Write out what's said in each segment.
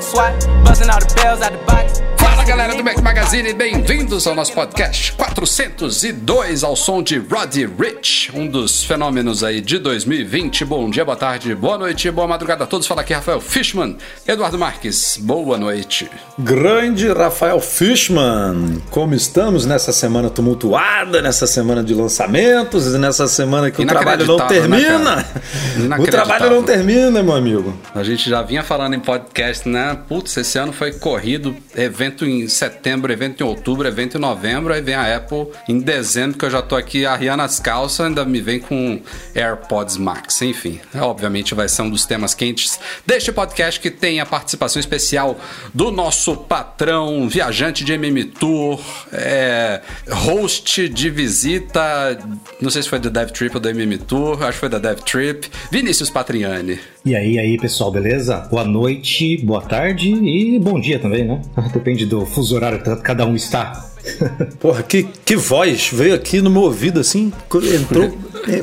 Fuck SWAT. Busting all the bells out the box. Fala galera do Mac Magazine, bem-vindos ao nosso podcast 402 ao som de Roddy Rich, um dos fenômenos aí de 2020. Bom dia, boa tarde, boa noite, boa madrugada a todos. Fala aqui Rafael Fishman, Eduardo Marques, boa noite. Grande Rafael Fishman, como estamos nessa semana tumultuada, nessa semana de lançamentos, nessa semana que o trabalho não termina. Né, o trabalho não termina, meu amigo. A gente já vinha falando em podcast, né? Putz, esse ano foi corrido, evento em setembro, evento em outubro, evento em novembro, aí vem a Apple em dezembro, que eu já tô aqui arriando as calças, ainda me vem com AirPods Max. Enfim, obviamente vai ser um dos temas quentes deste podcast que tem a participação especial do nosso patrão, viajante de MM Tour, é, host de visita, não sei se foi da Dev Trip ou da MM Tour, acho que foi da Dev Trip, Vinícius Patriani. E aí, aí, pessoal, beleza? Boa noite, boa tarde e bom dia também, né? Depende do fuso horário que cada um está. Porra, que, que voz veio aqui no meu ouvido assim, entrou,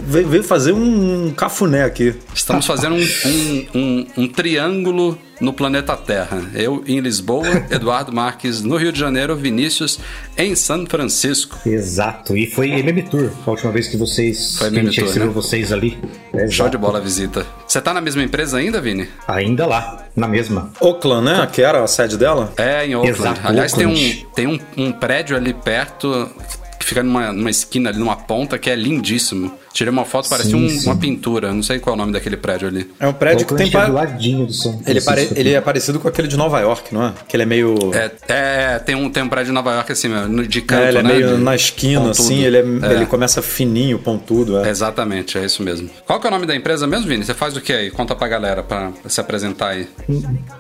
veio, veio fazer um cafuné aqui. Estamos fazendo um, um, um, um triângulo no planeta Terra. Eu em Lisboa, Eduardo Marques no Rio de Janeiro, Vinícius em São Francisco. Exato, e foi MM Tour, a última vez que vocês Foi MM Tour, recebeu né? vocês ali. Exato. Show de bola a visita. Você tá na mesma empresa ainda, Vini? Ainda lá, na mesma. Oakland, né? Que era a sede dela? É, em Oakland. Exato, Aliás, tem, Oakland. um, tem um, um prédio ali perto que fica numa, numa esquina ali, numa ponta, que é lindíssimo. Tirei uma foto, parece Sim, um- sim. uma pintura. Não sei qual é o nome daquele prédio ali. É um prédio que tem é do ladinho do São ele, pare... ele é parecido com aquele de Nova York, não é? Que ele é meio. É, é, tem, um, tem um prédio em Nova York assim, de canto, É, ele é né? meio de- na esquina, pontudo. assim, ele, é, É. ele começa fininho, pontudo. É. Exatamente, é isso mesmo. Qual que é o nome da empresa mesmo, Vini? Você faz o que aí? Conta pra galera pra se apresentar aí.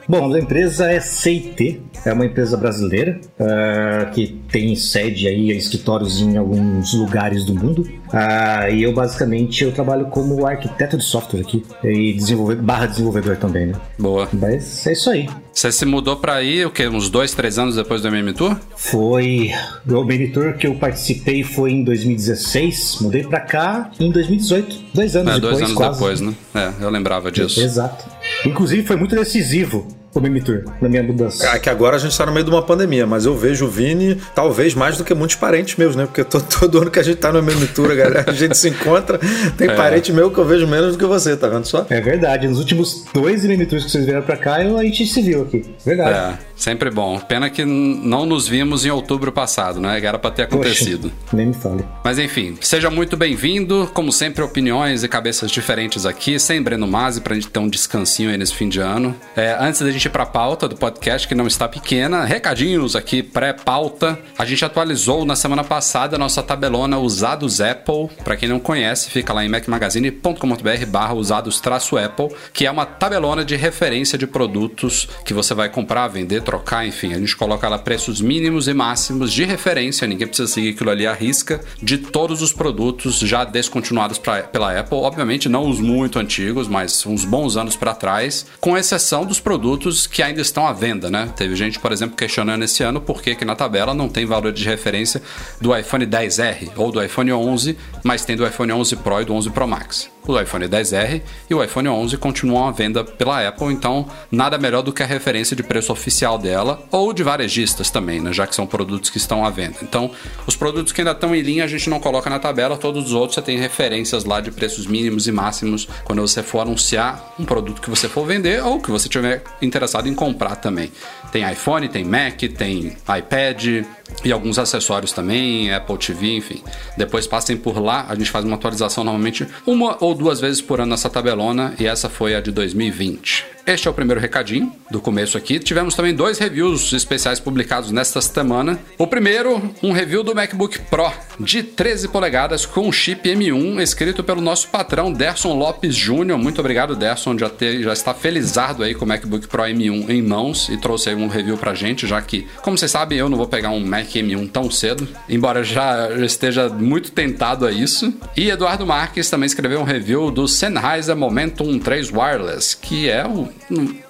Bom, a empresa é CIT, é uma empresa brasileira ah, que tem sede aí, escritórios em alguns lugares do mundo. Ah, e eu basicamente eu trabalho como arquiteto de software aqui e desenvolvedor, barra desenvolvedor também, né? Boa. Mas é isso aí. Você se mudou pra aí, o quê? Uns dois, três anos depois do MM Tour? Foi o monitor que eu participei foi em 2016, mudei pra cá em 2018, dois anos É, depois, dois anos quase. depois, né? É, eu lembrava disso. Exato. Inclusive foi muito decisivo o monitor na minha mudança. É que agora a gente tá no meio de uma pandemia, mas eu vejo o Vini talvez mais do que muitos parentes meus, né? Porque to- todo ano que a gente tá no mesmo tour, galera, a gente se encontra, tem É. parente meu que eu vejo menos do que você, tá vendo só? É verdade, nos últimos dois monitores que vocês vieram pra cá, eu, a gente se viu aqui. Verdade. É, sempre bom. Pena que não nos vimos em outubro passado, né? Era pra ter Poxa, acontecido. nem me fale. Mas enfim, seja muito bem-vindo. Como sempre, opiniões e cabeças diferentes aqui, sem Breno Masi, pra gente ter um descansinho aí nesse fim de ano. É, antes da gente ir pra pauta do podcast, que não está pequena, recadinhos aqui pré-pauta. A gente atualizou na semana passada a nossa tabelona Usados Apple. Pra quem não conhece, fica lá em macmagazine.com.br barra usados-apple, que é uma tabelona de referência de produtos que você vai comprar, vender, trocar, enfim. A gente coloca lá preços mínimos e máximos de referência, ninguém precisa seguir aquilo ali à risca, de todos os produtos já descontinuados pra- pela Apple. Obviamente não os muito antigos, mas uns bons anos para trás, com exceção dos produtos que ainda estão à venda, né? Teve gente, por exemplo, questionando esse ano por que que na tabela não tem valor de referência do iPhone 10R ou do iPhone 11, mas tem do iPhone 11 Pro e do 11 Pro Max. O iPhone 10R e o iPhone 11 continuam à venda pela Apple, então nada melhor do que a referência de preço oficial dela ou de varejistas também, né, já que são produtos que estão à venda. Então, os produtos que ainda estão em linha a gente não coloca na tabela, todos os outros você tem referências lá de preços mínimos e máximos quando você for anunciar um produto que você for vender ou que você tiver interessado em comprar também. Tem iPhone, tem Mac, tem iPad e alguns acessórios também, Apple TV, enfim. Depois passem por lá, a gente faz uma atualização normalmente uma ou duas vezes por ano nessa tabelona e essa foi a de 2020. Este é o primeiro recadinho do começo aqui. Tivemos também dois reviews especiais publicados nesta semana. O primeiro, um review do MacBook Pro de 13 polegadas com chip M1, escrito pelo nosso patrão Derson Lopes Júnior. Muito obrigado, Derson, já, ter, já está felizardo aí com o MacBook Pro M1 em mãos e trouxe aí um review pra gente, já que, como vocês sabem, eu não vou pegar um Mac M1 tão cedo, embora já esteja muito tentado a isso. E Eduardo Marques também escreveu um review do Sennheiser Momentum 3 Wireless, que é o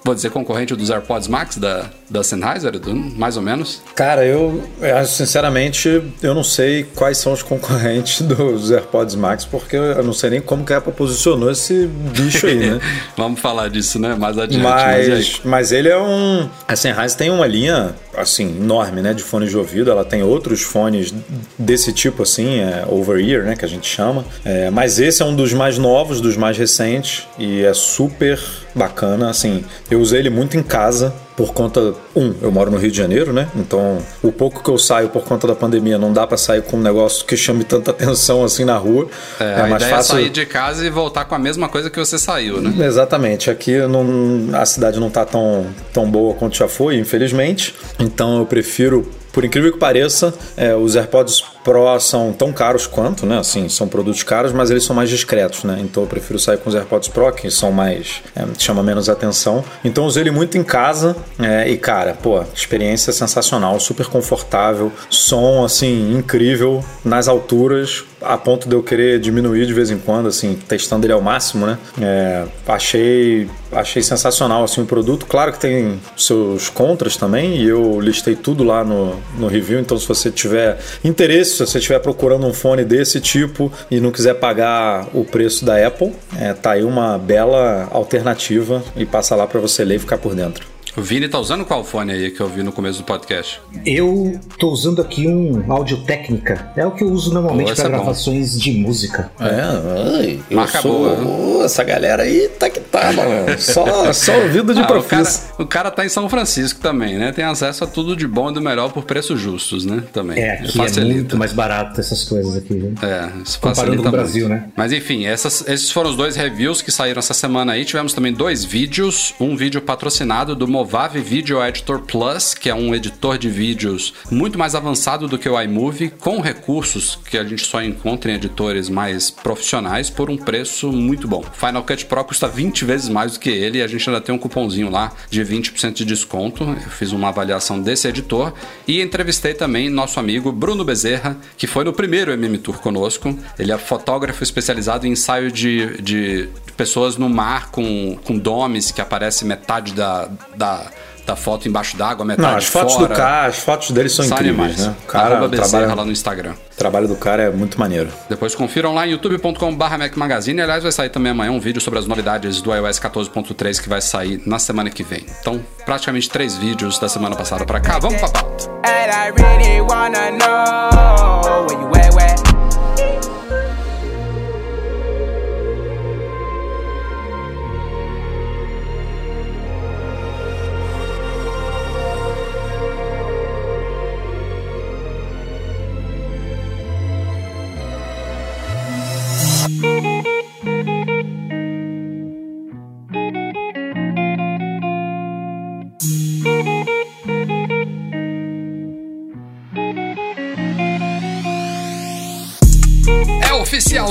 vou dizer, concorrente dos AirPods Max da, da Sennheiser, mais ou menos? Cara, eu, sinceramente, eu não sei quais são os concorrentes dos AirPods Max, porque eu não sei nem como que a Apple posicionou esse bicho aí, né? Vamos falar disso, né? Mais adiante. Mas, mas, mas, ele é um... A Sennheiser tem uma linha, assim, enorme, né? De fones de ouvido. Ela tem outros fones desse tipo, assim, é, over-ear, né? Que a gente chama. É, mas esse é um dos mais novos, dos mais recentes, e é super bacana, assim. Eu usei ele muito em casa por conta um, eu moro no Rio de Janeiro, né? Então, o pouco que eu saio por conta da pandemia não dá para sair com um negócio que chame tanta atenção assim na rua. É, é mais é fácil é sair de casa e voltar com a mesma coisa que você saiu, né? Exatamente. Aqui não, a cidade não tá tão, tão boa quanto já foi, infelizmente. Então, eu prefiro por incrível que pareça, é, os AirPods Pro são tão caros quanto, né? Assim, são produtos caros, mas eles são mais discretos, né? Então eu prefiro sair com os AirPods Pro, que são mais. É, chama menos atenção. Então eu usei ele muito em casa é, e, cara, pô, experiência sensacional, super confortável, som, assim, incrível, nas alturas, a ponto de eu querer diminuir de vez em quando, assim, testando ele ao máximo, né? É, achei, achei sensacional, assim, o produto. Claro que tem seus contras também, e eu listei tudo lá no, no review, então se você tiver interesse, se você estiver procurando um fone desse tipo e não quiser pagar o preço da Apple, é, tá aí uma bela alternativa e passa lá para você ler e ficar por dentro. O Vini tá usando qual fone aí que eu vi no começo do podcast? Eu tô usando aqui um Audio Técnica. É o que eu uso normalmente para é gravações de música. É, ai, Marca sou... boa. Essa galera aí tá que tá, mano. Só, só ouvido de ah, profissa. O cara, o cara tá em São Francisco também, né? Tem acesso a tudo de bom e do melhor por preços justos, né? Também. É, aqui é muito mais barato essas coisas aqui, viu? É, isso Comparando com o Brasil, muito. né? Mas enfim, essas, esses foram os dois reviews que saíram essa semana aí. Tivemos também dois vídeos. Um vídeo patrocinado do Movave Video Editor Plus, que é um editor de vídeos muito mais avançado do que o iMovie, com recursos que a gente só encontra em editores mais profissionais por um preço muito bom. Final Cut Pro custa 20 vezes mais do que ele e a gente ainda tem um cupomzinho lá de 20% de desconto. Eu fiz uma avaliação desse editor e entrevistei também nosso amigo Bruno Bezerra, que foi no primeiro MM Tour conosco. Ele é fotógrafo especializado em ensaio de, de pessoas no mar com, com domes que aparece metade da, da da foto embaixo d'água, metade Não, as fotos fora. do cara, as fotos dele são, incríveis, animais. né? O cara Arroba trabalha lá no Instagram. O trabalho do cara é muito maneiro. Depois confiram lá em youtube.com/barra Mac Magazine. Aliás, vai sair também amanhã um vídeo sobre as novidades do iOS 14.3 que vai sair na semana que vem. Então, praticamente três vídeos da semana passada para cá. Vamos pra pauta. É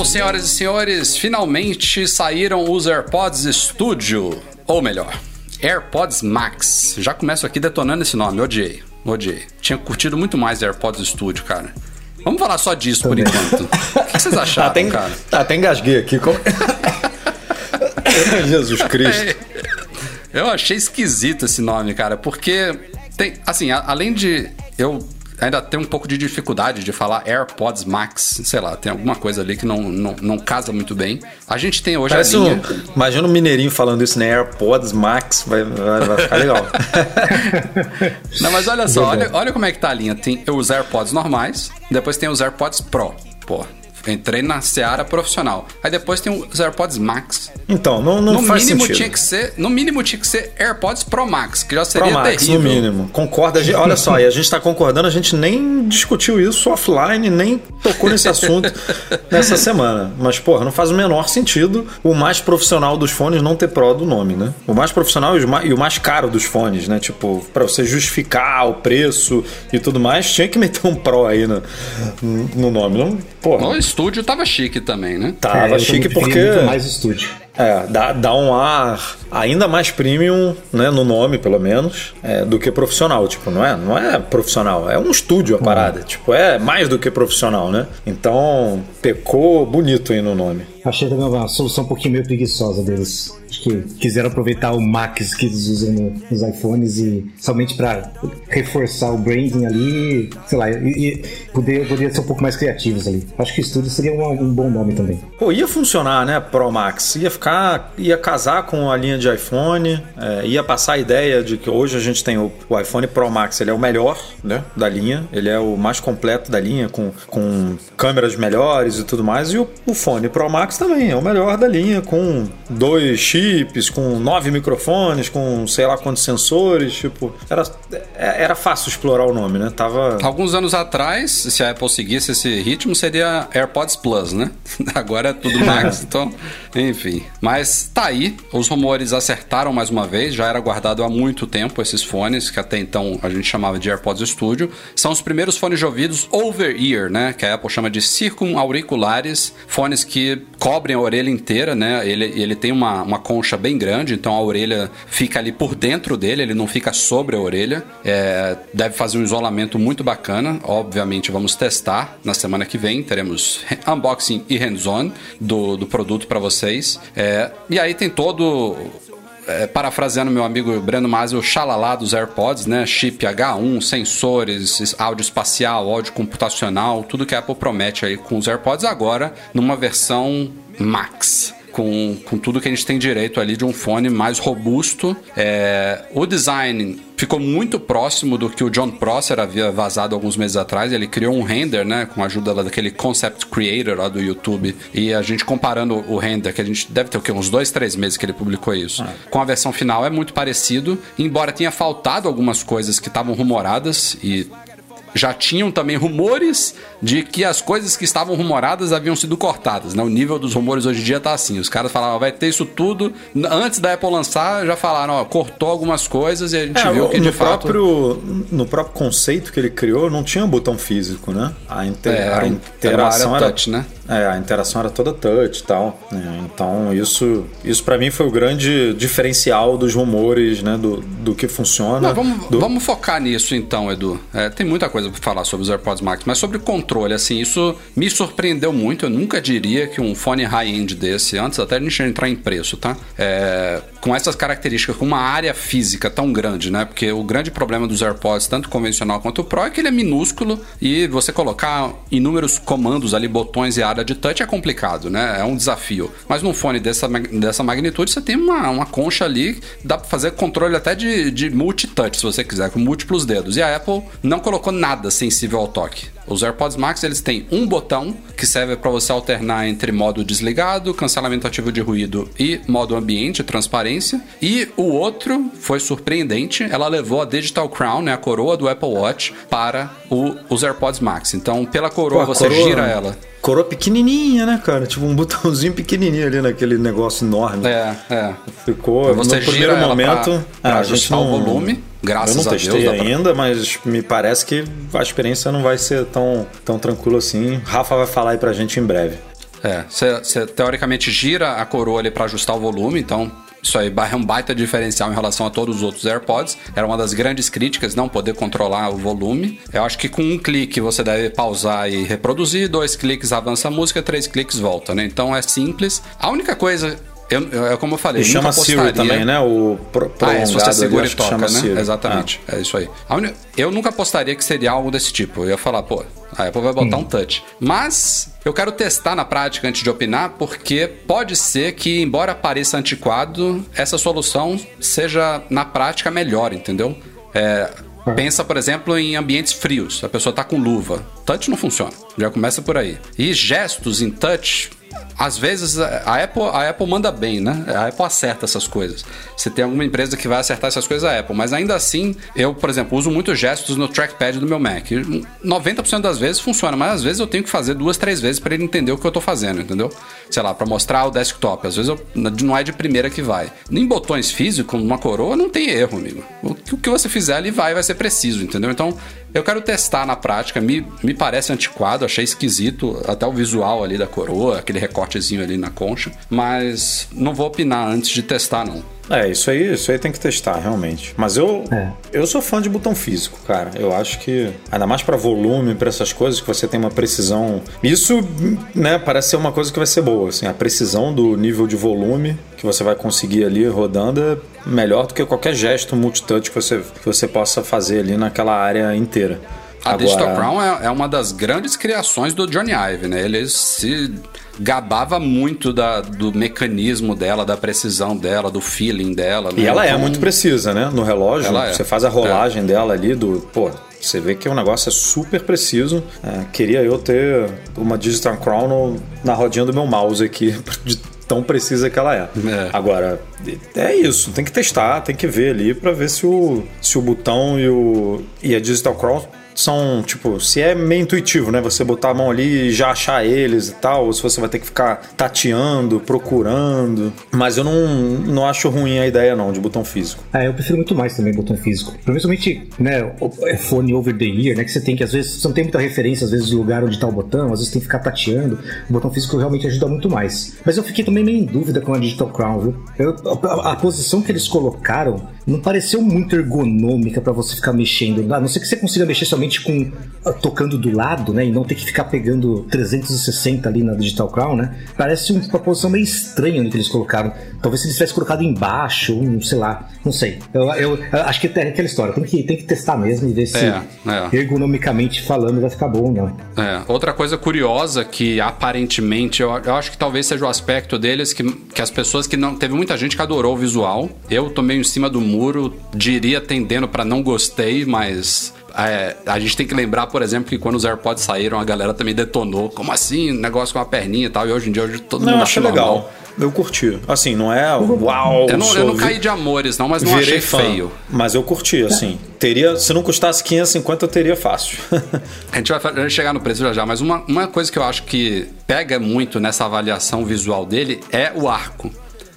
oficial, senhoras e senhores, finalmente saíram os AirPods Studio, ou melhor, AirPods Max. Já começo aqui detonando esse nome, odiei, odiei. Tinha curtido muito mais AirPods Studio, cara. Vamos falar só disso Também. por enquanto. O que vocês acharam, até, cara? Até engasguei aqui. Com... Jesus Cristo. Eu achei esquisito esse nome, cara, porque tem, assim, a, além de eu ainda tenho um pouco de dificuldade de falar AirPods Max, sei lá, tem alguma coisa ali que não, não, não casa muito bem. A gente tem hoje Parece a linha... Um, imagina um mineirinho falando isso, né? AirPods Max, vai, vai, vai ficar legal. não, mas olha só, olha, olha como é que tá a linha. Tem os AirPods normais, depois tem os AirPods Pro. Pô, entrei na seara profissional. Aí depois tem os AirPods Max. Então, não, não no faz mínimo sentido. tinha que ser, no mínimo tinha que ser AirPods Pro Max, que já seria Pro Max, terrível. no mínimo. Concorda. gente- Olha só, e a gente tá concordando, a gente nem discutiu isso offline, nem tocou nesse assunto nessa semana. Mas, porra, não faz o menor sentido o mais profissional dos fones não ter Pro do nome, né? O mais profissional e e o mais caro dos fones, né? Tipo, pra você justificar o preço e tudo mais, tinha que meter um Pro aí no, no nome. Não, porra, O estúdio tava chique também, né? tava É, chique porque. mais estúdio. É, dá, dá um ar ainda mais premium, né, no nome, pelo menos, é, do que profissional. Tipo, não é, não é profissional, é um estúdio a parada. Tipo, é mais do que profissional, né? Então, pecou bonito aí no nome. Achei também uma solução um pouquinho meio preguiçosa deles. Acho que quiseram aproveitar o Max que eles usam no- nos iPhones e somente pra reforçar o branding ali, sei lá, e, e poder, poderia ser um pouco mais criativos ali. Acho que o estúdio seria um, um bom nome também. Pô, ia funcionar, né, Pro Max? Ia ficar, ia casar com a linha de iPhone, é, ia passar a ideia de que hoje a gente tem o, o iPhone Pro Max, ele é o melhor, né, da linha, ele é o mais completo da linha, com, com câmeras melhores e tudo mais, e o, o fone Pro Max também é o melhor da linha, com dois chips, com nove microfones, com sei lá quantos sensores, tipo, era, é- era fácil explorar o nome, né, tava... Alguns anos atrás, se a Apple seguisse esse ritmo, seria AirPods Plus, né? Agora é tudo Max, então, enfim. Mas tá aí, os rumores acertaram mais uma vez, já era guardado há muito tempo esses fones, que até então a gente chamava de AirPods Studio. São os primeiros fones de ouvidos over-ear, né? Que a Apple chama de circumauriculares, fones que cobrem a orelha inteira, né? Ele, ele tem uma, uma concha bem grande, então a orelha fica ali por dentro dele, ele não fica sobre a orelha. É, deve fazer um isolamento muito bacana. Obviamente, vamos testar na semana que vem. Teremos unboxing e hands-on do, do produto para vocês. É, e aí tem todo é, parafraseando meu amigo Breno Masi, o xalalá dos AirPods, né? Chip H1, sensores, áudio espacial, áudio computacional, tudo que a Apple promete aí com os AirPods agora numa versão Max. Com, com tudo que a gente tem direito ali de um fone mais robusto. É, o design ficou muito próximo do que o John Prosser havia vazado alguns meses atrás. Ele criou um render, né, com a ajuda lá daquele Concept Creator lá do YouTube. E a gente comparando o render, que a gente deve ter o quê? Uns dois, três meses que ele publicou isso. Com a versão final é muito parecido, embora tenha faltado algumas coisas que estavam rumoradas e já tinham também rumores de que as coisas que estavam rumoradas haviam sido cortadas. Né? O nível dos rumores hoje em dia tá assim. Os caras falavam, vai ter isso tudo. Antes da Apple lançar, já falaram, ó, cortou algumas coisas e a gente É, viu que de fato. próprio, no próprio conceito que ele criou, não tinha um botão físico, né? A, inter- É, a interação era touch, né? É, a interação era toda touch e tal. né? Então, isso, isso para mim foi o grande diferencial dos rumores, né? Do, do que funciona. Não, vamos, do- vamos focar nisso então, Edu. É, tem muita coisa pra falar sobre os AirPods Max, mas sobre controle, assim, isso me surpreendeu muito. Eu nunca diria que um fone high-end desse, antes até a gente entrar em preço, tá? É, com essas características, com uma área física tão grande, né? Porque o grande problema dos AirPods, tanto convencional quanto o Pro, é que ele é minúsculo e você colocar inúmeros comandos ali, botões e área de touch é complicado, né? É um desafio. Mas num fone dessa, dessa magnitude, você tem uma, uma concha ali, dá pra fazer controle até de, de multitouch, se você quiser, com múltiplos dedos. E a Apple não colocou nada sensível ao toque. Os AirPods Max eles têm um botão que serve para você alternar entre modo desligado, cancelamento ativo de ruído e modo ambiente, transparência. E o outro foi surpreendente, ela levou a Digital Crown, né, a coroa do Apple Watch, para o- os AirPods Max. Então, pela coroa Pô, você coroa- gira ela. Coroa pequenininha, né, cara? Tipo um botãozinho pequenininho ali naquele negócio enorme. É, é. Ficou Você no primeiro momento. pra- pra ah, a gente ajustar o não, volume, graças eu não a testei Deus, dá pra- ainda, mas me parece que a experiência não vai ser tão, tão tranquila assim. Rafa vai falar aí pra gente em breve. É, você teoricamente gira a coroa ali para ajustar o volume, então isso aí é um baita diferencial em relação a todos os outros AirPods. Era uma das grandes críticas, não poder controlar o volume. Eu acho que com um clique você deve pausar e reproduzir, dois cliques avança a música, três cliques volta, né? Então é simples. A única coisa. Eu, eu- é como eu falei, E chama Siri também, né? O pro, ah, é, se você prolongado ali, segura e toca, né? Siri. Exatamente, é isso aí. Eu nunca apostaria que seria algo desse tipo. Eu ia falar, pô, a Apple vai botar um touch. Mas eu quero testar na prática antes de opinar, porque pode ser que, embora pareça antiquado, essa solução seja na prática melhor, entendeu? É, Pensa, por exemplo, em ambientes frios. A pessoa tá com luva. Touch não funciona. Já começa por aí. E gestos em touch às vezes a Apple, a Apple manda bem, né? A Apple acerta essas coisas. Se tem alguma empresa que vai acertar essas coisas, a Apple. Mas ainda assim, eu, por exemplo, uso muitos gestos no trackpad do meu Mac. 90% das vezes funciona, mas às vezes eu tenho que fazer duas, três vezes para ele entender o que eu tô fazendo, entendeu? Sei lá, para mostrar o desktop. Às vezes eu, não é de primeira que vai. Em botões físicos, numa coroa, não tem erro, amigo. O que você fizer ali vai, vai ser preciso, entendeu? Então, eu quero testar na prática. Me, me parece antiquado, achei esquisito até o visual ali da coroa, aquele recortezinho ali na concha. Mas não vou opinar antes de testar, não. É, isso aí, isso aí tem que testar, realmente. Mas eu, é. eu sou fã de botão físico, cara. Eu acho que, ainda mais para volume, para essas coisas, que você tem uma precisão. Isso, né, parece ser uma coisa que vai ser boa, assim. A precisão do nível de volume que você vai conseguir ali rodando é melhor do que qualquer gesto multitouch que você, que você possa fazer ali naquela área inteira. A Agora... Digital Crown é, é, uma das grandes criações do Johnny Ive, né? Ele se gabava muito da, do mecanismo dela, da precisão dela, do feeling dela. Né? E ela é então, é muito precisa, né? No relógio, é. você faz a rolagem é. dela ali do. Pô, você vê que o negócio é super preciso. É, queria eu ter uma Digital Crown na rodinha do meu mouse aqui, de tão precisa que ela é. é. Agora, é isso, tem que testar, tem que ver ali para ver se o, se o botão e, o, e a Digital Crown são, tipo, se é meio intuitivo, né? Você botar a mão ali e já achar eles e tal, ou se você vai ter que ficar tateando, procurando. Mas eu não, não acho ruim a ideia, não, de botão físico. É, eu prefiro muito mais também botão físico. Principalmente, né, é fone over the ear, né? Que você tem que, às vezes, você não tem muita referência, às vezes, do lugar onde tá o botão, às vezes tem que ficar tateando. O botão físico realmente ajuda muito mais. Mas eu fiquei também meio em dúvida com a Digital Crown, viu? Eu, a, a, posição que eles colocaram não pareceu muito ergonômica para você ficar mexendo. A não ser que você consiga mexer somente com ah, tocando do lado, né, e não ter que ficar pegando 360 ali na Digital Crown, né? Parece uma posição meio estranha no que eles colocaram. Talvez se eles tivessem colocado embaixo, um, sei lá, não sei. Eu, eu, eu acho que é aquela história, tem que, tem que testar mesmo e ver se é, é. ergonomicamente falando vai ficar bom, não. É. Outra coisa curiosa que aparentemente eu, eu acho que talvez seja o aspecto deles que, que as pessoas que não teve muita gente que adorou o visual. Eu tô meio em cima do muro, diria tendendo para não gostei, mas é, a gente tem que lembrar, por exemplo, que quando os AirPods saíram, a galera também detonou. Como assim? Negócio com a perninha e tal. E hoje em dia hoje todo não, mundo acha legal. Eu curti. Assim, não é uau. Eu não, eu não caí de amores, não, mas não achei fã, feio. Mas eu curti, assim. Teria, se não custasse 550, eu teria fácil. a gente vai chegar no preço já já, mas uma, uma coisa que eu acho que pega muito nessa avaliação visual dele é o arco.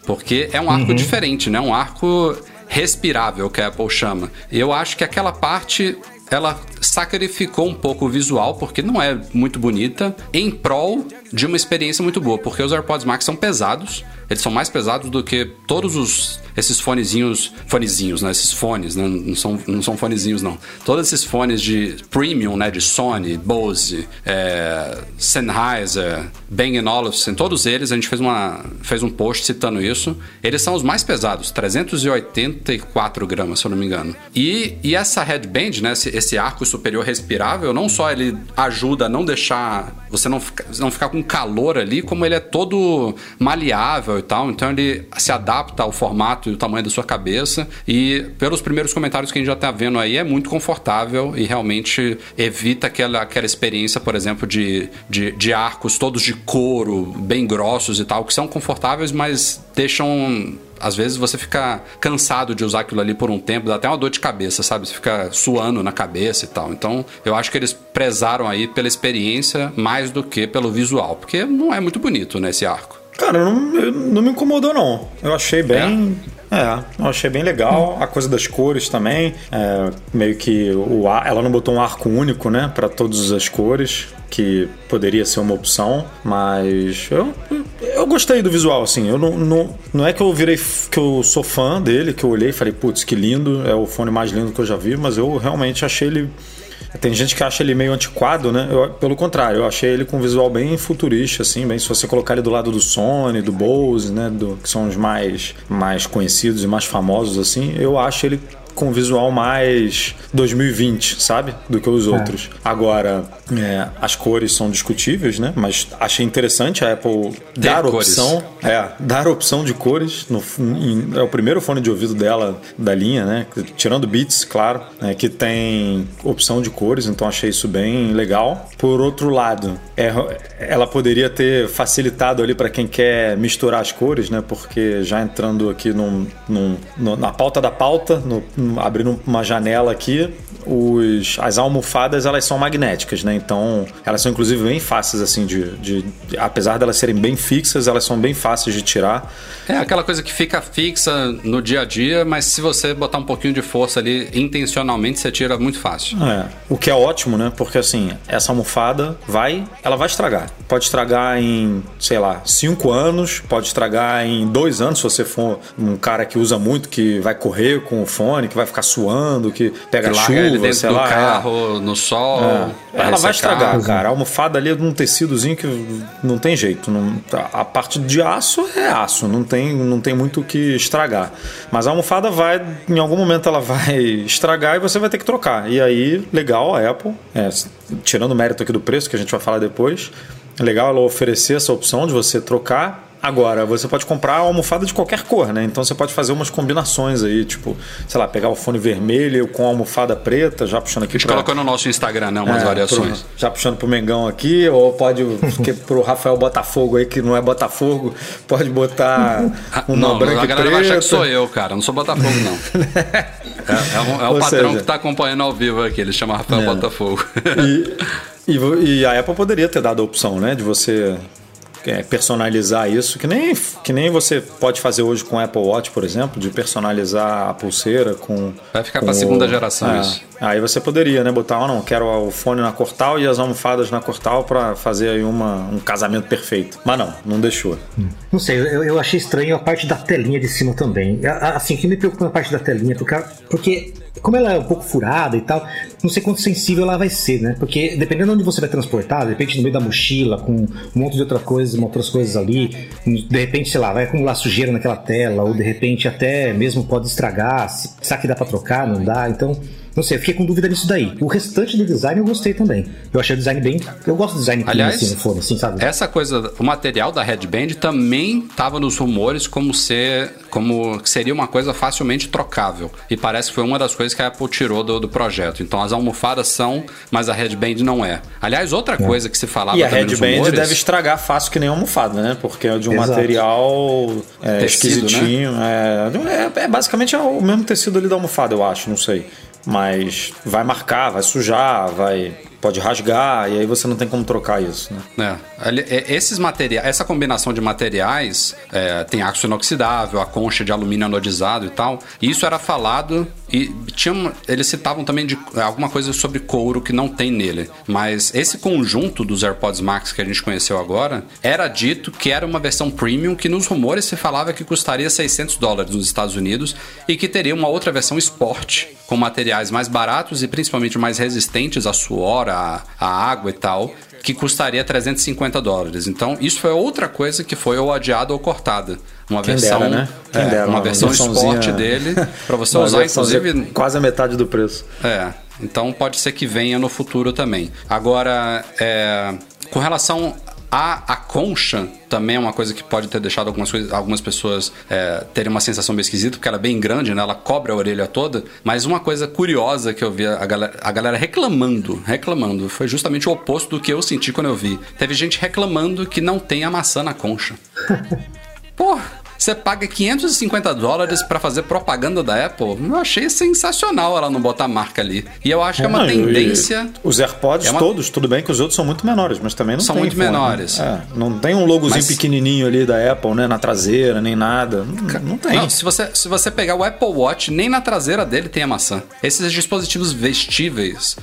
Porque é um arco uhum. diferente, né? Um arco respirável que a Apple chama. Eu acho que aquela parte ela sacrificou um pouco o visual, porque não é muito bonita, em prol de uma experiência muito boa, porque os AirPods Max são pesados, eles são mais pesados do que todos os esses fonezinhos, fonezinhos, né? Esses fones, né? não são não são fonezinhos não. Todos esses fones de premium, né? De Sony, Bose, é, Sennheiser, Bang Olufsen, todos eles a gente fez uma fez um post citando isso. Eles são os mais pesados, 384 gramas, se eu não me engano. E, e essa headband, né? Esse, esse arco superior respirável, não só ele ajuda a não deixar você não, fica, não ficar com calor ali, como ele é todo maleável e tal, então ele se adapta ao formato e o tamanho da sua cabeça. E pelos primeiros comentários que a gente já está vendo aí, é muito confortável e realmente evita aquela, aquela experiência, por exemplo, de, de, de arcos todos de couro, bem grossos e tal, que são confortáveis, mas deixam às vezes você fica cansado de usar aquilo ali por um tempo, dá até uma dor de cabeça, sabe? Você fica suando na cabeça e tal. Então, eu acho que eles prezaram aí pela experiência mais do que pelo visual, porque não é muito bonito, né, esse arco. Cara, não, não me incomodou, não. Eu achei bem. É. é eu achei bem legal. A coisa das cores também. É, meio que o ar, ela não botou um arco único, né? para todas as cores que poderia ser uma opção, mas eu, eu gostei do visual, assim. Eu não, não, não é que eu virei que eu sou fã dele, que eu olhei e falei, putz, que lindo, é o fone mais lindo que eu já vi, mas eu realmente achei ele tem gente que acha ele meio antiquado, né? Eu, pelo contrário, eu achei ele com um visual bem futurista, assim, bem se você colocar ele do lado do Sony, do Bose, né? Do, que são os mais, mais conhecidos e mais famosos, assim, eu acho ele com visual mais 2020, sabe? Do que os outros. Agora, é, as cores são discutíveis, né? Mas achei interessante a Apple Ter dar cores. opção. É, dar opção de cores. No, em- é o primeiro fone de ouvido dela, da linha, né? Tirando Beats, claro, né? que tem opção de cores, então achei isso bem legal. Por outro lado, é, ela poderia ter facilitado ali para quem quer misturar as cores, né? Porque já entrando aqui num, num- no- na pauta da pauta, no- abrindo uma janela aqui, os, as almofadas elas são magnéticas, né? Então elas são inclusive bem fáceis assim de, de, de- apesar delas serem bem fixas, elas são bem fáceis de tirar. É aquela coisa que fica fixa no dia a dia, mas se você botar um pouquinho de força ali intencionalmente, você tira muito fácil. É, o que é ótimo, né? Porque assim, essa almofada vai, ela vai estragar. Pode estragar em, sei lá, cinco anos, pode estragar em dois anos se você for um cara que usa muito, que vai correr com o fone, que vai ficar suando, que pega larga chuva, ele dentro sei do lá. é. carro, no sol. pra Ela vai estragar, cara. A almofada ali é um tecidozinho que não tem jeito. Não- a parte de aço é aço, não tem, não tem muito o que estragar. Mas a almofada vai, em algum momento ela vai estragar e você vai ter que trocar. E aí, legal a Apple, é, tirando o mérito aqui do preço, que a gente vai falar depois, é legal ela oferecer essa opção de você trocar. Agora, você pode comprar almofada de qualquer cor, né? Então você pode fazer umas combinações aí, tipo, sei lá, pegar o fone vermelho com a almofada preta, já puxando aqui A gente pra- colocou no nosso Instagram, né? Umas é, variações. pro- já puxando pro Mengão aqui, ou pode, porque pro Rafael Botafogo aí, que não é Botafogo, pode botar uma não, branca a galera vai achar preta. que sou eu, cara. Não sou Botafogo, não. é, é um- é o Ou patrão seja- que tá acompanhando ao vivo aqui. Ele chama Rafael É. Botafogo. E, e, e a Apple poderia ter dado a opção, né, de você é, personalizar isso, que nem, que nem você pode fazer hoje com o Apple Watch, por exemplo, de personalizar a pulseira com. Vai ficar o- segunda geração é. isso. Aí você poderia, né, botar, ah, não, quero o fone na Cortal e as almofadas na Cortal pra fazer aí uma, um casamento perfeito. Mas não, não deixou. Não sei, eu, eu achei estranho a parte da telinha de cima também. Assim, o que me preocupa na parte da telinha, porque, porque como ela é um pouco furada e tal, não sei quanto sensível ela vai ser, né? Porque dependendo de onde você vai transportar, de repente no meio da mochila, com um monte de outra coisa, outras coisas ali, de repente, sei lá, vai acumular sujeira naquela tela, ou de repente até mesmo pode estragar. Se, será que dá pra trocar? Não dá? Então. Não sei, eu fiquei com dúvida nisso daí. O restante do design eu gostei também. Eu achei o design bem. Eu gosto do design Aliás, assim, no fone, assim, sabe? Essa coisa, o material da Headband também estava nos rumores como ser, como que seria uma coisa facilmente trocável. E parece que foi uma das coisas que a Apple tirou do, do projeto. Então as almofadas são, mas a Headband não é. Aliás, outra coisa que se falava E a headband rumores, deve estragar fácil que nem almofada, né? Porque é de um Exato. material é, Tecido, esquisitinho. É, é, é basicamente o mesmo tecido ali da almofada, eu acho, não sei. Mas vai marcar, vai sujar, vai. Pode rasgar, e aí você não tem como trocar isso, né? É, é, esses materiais, essa combinação de materiais é, tem aço inoxidável, a concha de alumínio anodizado e tal. Isso era falado e tinha, eles citavam também de alguma coisa sobre couro que não tem nele. Mas esse conjunto dos AirPods Max que a gente conheceu agora era dito que era uma versão premium que nos rumores se falava que custaria 600 dólares nos Estados Unidos e que teria uma outra versão Sport com materiais mais baratos e principalmente mais resistentes a suor, a, a água e tal, que custaria 350 dólares. Então, isso foi outra coisa que foi ou adiada ou cortada. Uma Quem versão, dera, né? É, dera, uma uma versão esporte dele para você usar, inclusive. Quase a metade do preço. É, então pode ser que venha no futuro também. Agora, é, com relação à, à concha, também é uma coisa que pode ter deixado algumas, coisas, algumas pessoas é, terem uma sensação meio esquisita, porque ela é bem grande, né? Ela cobre a orelha toda. Mas uma coisa curiosa que eu vi a galera, a galera reclamando, reclamando, foi justamente o oposto do que eu senti quando eu vi. Teve gente reclamando que não tem a maçã na concha. Pô, você paga 550 dólares pra fazer propaganda da Apple? Eu achei sensacional ela não botar marca ali. E eu acho que é uma Não, e- tendência. Os AirPods É uma- todos, tudo bem que os outros são muito menores, mas também não São tem muito fone, né? menores. É, não tem um logozinho Mas- pequenininho ali da Apple, né? Na traseira, nem nada. Não, não tem. Não, se você, se você pegar o Apple Watch, nem na traseira dele tem a maçã. Esses dispositivos vestíveis,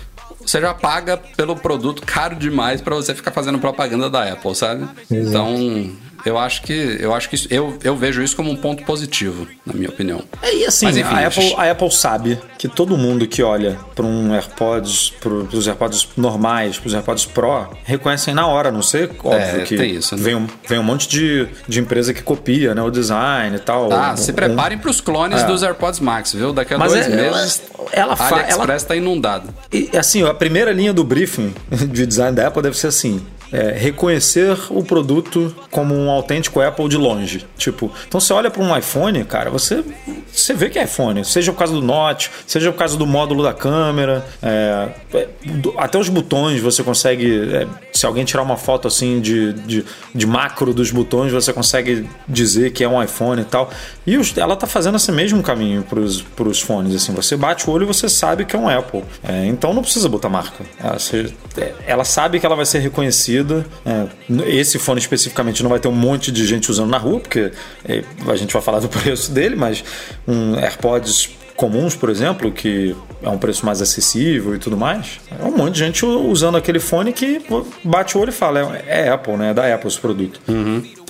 você já paga pelo produto caro demais pra você ficar fazendo propaganda da Apple, sabe? Então, Eu acho que eu acho que isso, eu, eu vejo isso como um ponto positivo, na minha opinião. É, e assim, Mas, enfim, a, Apple, a Apple sabe que todo mundo que olha para um AirPods, para os AirPods normais, para os AirPods Pro, reconhecem na hora, a não sei, óbvio É, que isso, né? vem, um, vem um monte de, de empresa que copia, né, o design e tal. Ah, Um- se um- preparem pros clones É. dos AirPods Max, viu? Daqui a Mas dois é- meses, ela a fa- AliExpress ela- tá inundado. E assim, a primeira linha do briefing de design da Apple deve ser assim: é, reconhecer o produto como um autêntico Apple de longe. Tipo, então você olha para um iPhone, cara, você, você vê que é iPhone, seja por causa do Note, seja por causa do módulo da câmera, é, até os botões você consegue. é, se alguém tirar uma foto assim de, de, de macro dos botões, você consegue dizer que é um iPhone e tal. E os- ela tá fazendo esse mesmo caminho para os fones. Assim, você bate o olho e você sabe que é um Apple. É, então não precisa botar marca. Ela, se- é, ela sabe que ela vai ser reconhecida. É, esse fone especificamente não vai ter um monte de gente usando na rua, porque é, a gente vai falar do preço dele, mas um AirPods comuns, por exemplo, que é um preço mais acessível e tudo mais, é um monte de gente usando aquele fone que bate o olho e fala, é, é Apple, né? É da Apple esse produto.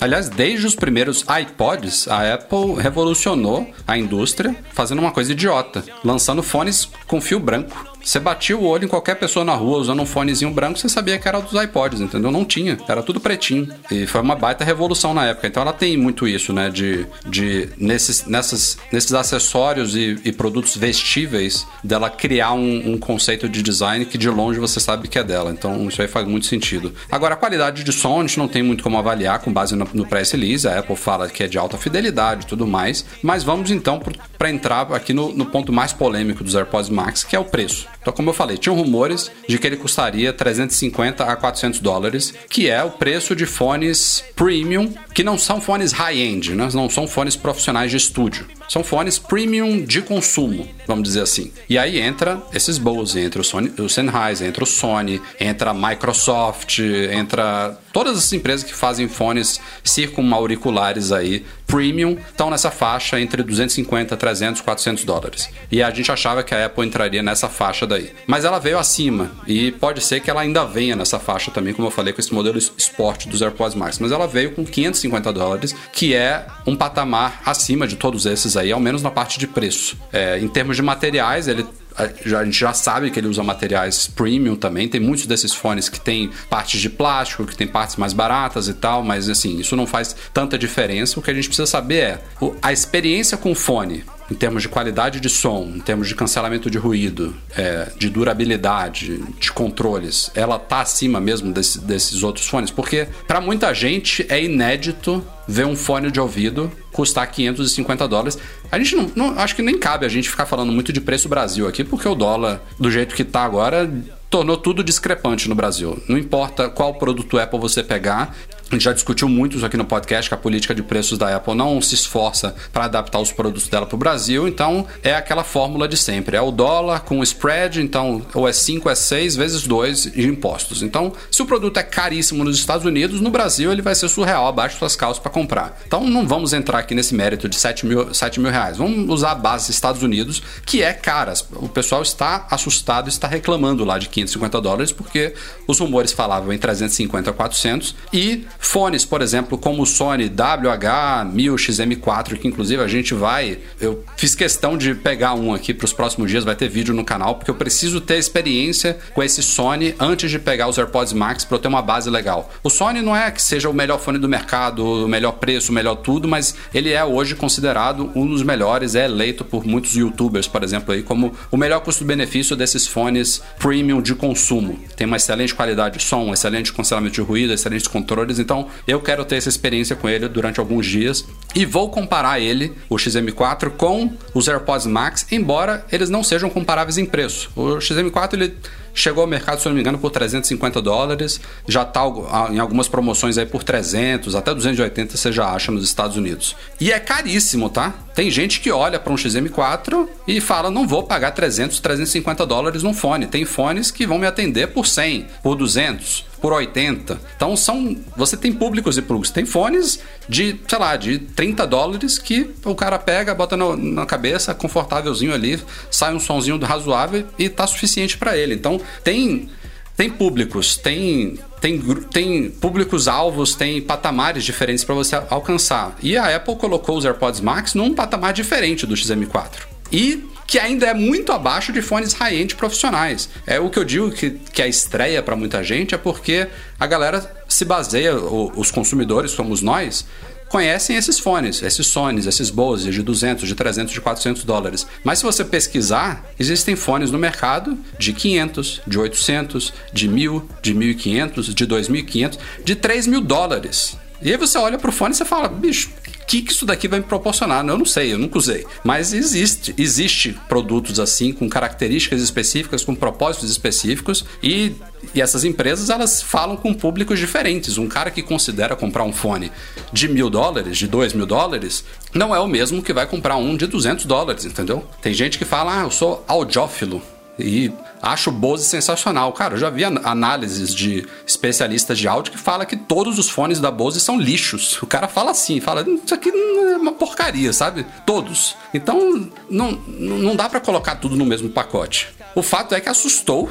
Aliás, desde os primeiros iPods, a Apple revolucionou a indústria fazendo uma coisa idiota, lançando fones com fio branco. Você batia o olho em qualquer pessoa na rua usando um fonezinho branco, você sabia que era dos iPods, entendeu? Não tinha, era tudo pretinho. E foi uma baita revolução na época. Então ela tem muito isso, né? De, de nesses, nessas, nesses acessórios e, e produtos vestíveis, dela criar um, um conceito de design que de longe você sabe que é dela. Então isso aí faz muito sentido. Agora, a qualidade de som a gente não tem muito como avaliar com base no, no press release. A Apple fala que é de alta fidelidade e tudo mais. Mas vamos então para entrar aqui no, no ponto mais polêmico dos AirPods Max, que é o preço. Então, como eu falei, tinham rumores de que ele custaria 350 a 400 dólares, que é o preço de fones premium, que não são fones high-end, né? não são fones profissionais de estúdio. São fones premium de consumo, vamos dizer assim. E aí entra esses Bose, entra o, Sony, o Sennheiser, entra o Sony, entra a Microsoft, entra todas as empresas que fazem fones circumauriculares aí premium estão nessa faixa entre 250, 300, 400 dólares. E a gente achava que a Apple entraria nessa faixa daí. Mas ela veio acima e pode ser que ela ainda venha nessa faixa também, como eu falei, com esse modelo Sport dos AirPods Max. Mas ela veio com 550 dólares, que é um patamar acima de todos esses aí, ao menos na parte de preço. É, em termos de materiais, ele a gente já sabe que ele usa materiais premium também. Tem muitos desses fones que tem partes de plástico, que tem partes mais baratas e tal, mas assim, isso não faz tanta diferença. O que a gente precisa saber é a experiência com o fone. Em termos de qualidade de som, em termos de cancelamento de ruído, é, de durabilidade, de controles, ela tá acima mesmo desse- desses outros fones? Porque para muita gente é inédito ver um fone de ouvido custar 550 dólares. A gente não, não- acho que nem cabe a gente ficar falando muito de preço Brasil aqui, porque o dólar, do jeito que tá agora, tornou tudo discrepante no Brasil. Não importa qual produto Apple você pegar, a gente já discutiu muito isso aqui no podcast, que a política de preços da Apple não se esforça para adaptar os produtos dela para o Brasil, então é aquela fórmula de sempre. É o dólar com o spread, então ou é 5 ou é 6 vezes 2 de impostos. Então, se o produto é caríssimo nos Estados Unidos, no Brasil ele vai ser surreal, abaixo das calças para comprar. Então não vamos entrar aqui nesse mérito de 7 mil, 7 mil reais. Vamos usar a base dos Estados Unidos, que é cara. O pessoal está assustado, está reclamando lá de 550 dólares, porque os rumores falavam em 350 a 400 e fones, por exemplo, como o Sony WH-1000XM4, que inclusive a gente vai. Eu fiz questão de pegar um aqui para os próximos dias, vai ter vídeo no canal, porque eu preciso ter experiência com esse Sony antes de pegar os AirPods Max para eu ter uma base legal. O Sony não é que seja o melhor fone do mercado, o melhor preço, o melhor tudo, mas ele é hoje considerado um dos melhores, é eleito por muitos youtubers, por exemplo, aí, como o melhor custo-benefício desses fones premium de consumo. Tem uma excelente qualidade de som, excelente cancelamento de ruído, excelentes controles, então eu quero ter essa experiência com ele durante alguns dias e vou comparar ele, o XM4, com os AirPods Max, embora eles não sejam comparáveis em preço. O XM4 ele chegou ao mercado, se não me engano, por 350 dólares, já está em algumas promoções aí por 300, até 280 você já acha nos Estados Unidos. E é caríssimo, tá? Tem gente que olha para um XM4 e fala, não vou pagar 300, 350 dólares num fone. Tem fones que vão me atender por 100, por 200, por 80. Então são, você tem públicos e públicos. Tem fones de, sei lá, de 30 dólares que o cara pega, bota no, na cabeça, confortávelzinho ali, sai um sonzinho razoável e tá suficiente para ele. Então tem tem públicos, tem, tem, tem públicos-alvos, tem patamares diferentes para você alcançar. E a Apple colocou os AirPods Max num patamar diferente do XM4. E que ainda é muito abaixo de fones high-end profissionais. É o que eu digo que, que a estreia para muita gente é porque a galera se baseia, os consumidores, somos nós, conhecem esses fones, esses Sonys, esses Bose de 200, de 300, de 400 dólares. Mas se você pesquisar, existem fones no mercado de 500, de 800, de 1000, de 1500, de 2500, de 3 mil dólares. E aí você olha pro fone e você fala, bicho, que, que isso daqui vai me proporcionar? Eu não sei, eu nunca usei. Mas existe, existe produtos assim, com características específicas, com propósitos específicos, e, e essas empresas elas falam com públicos diferentes. Um cara que considera comprar um fone de mil dólares, de dois mil dólares, não é o mesmo que vai comprar um de 200 dólares, entendeu? Tem gente que fala, ah, eu sou audiófilo. E acho o Bose sensacional. Cara, eu já vi análises de especialistas de áudio que fala que todos os fones da Bose são lixos. O cara fala assim, fala, isso aqui é uma porcaria, sabe? Todos. Então, não, não dá para colocar tudo no mesmo pacote. O fato é que assustou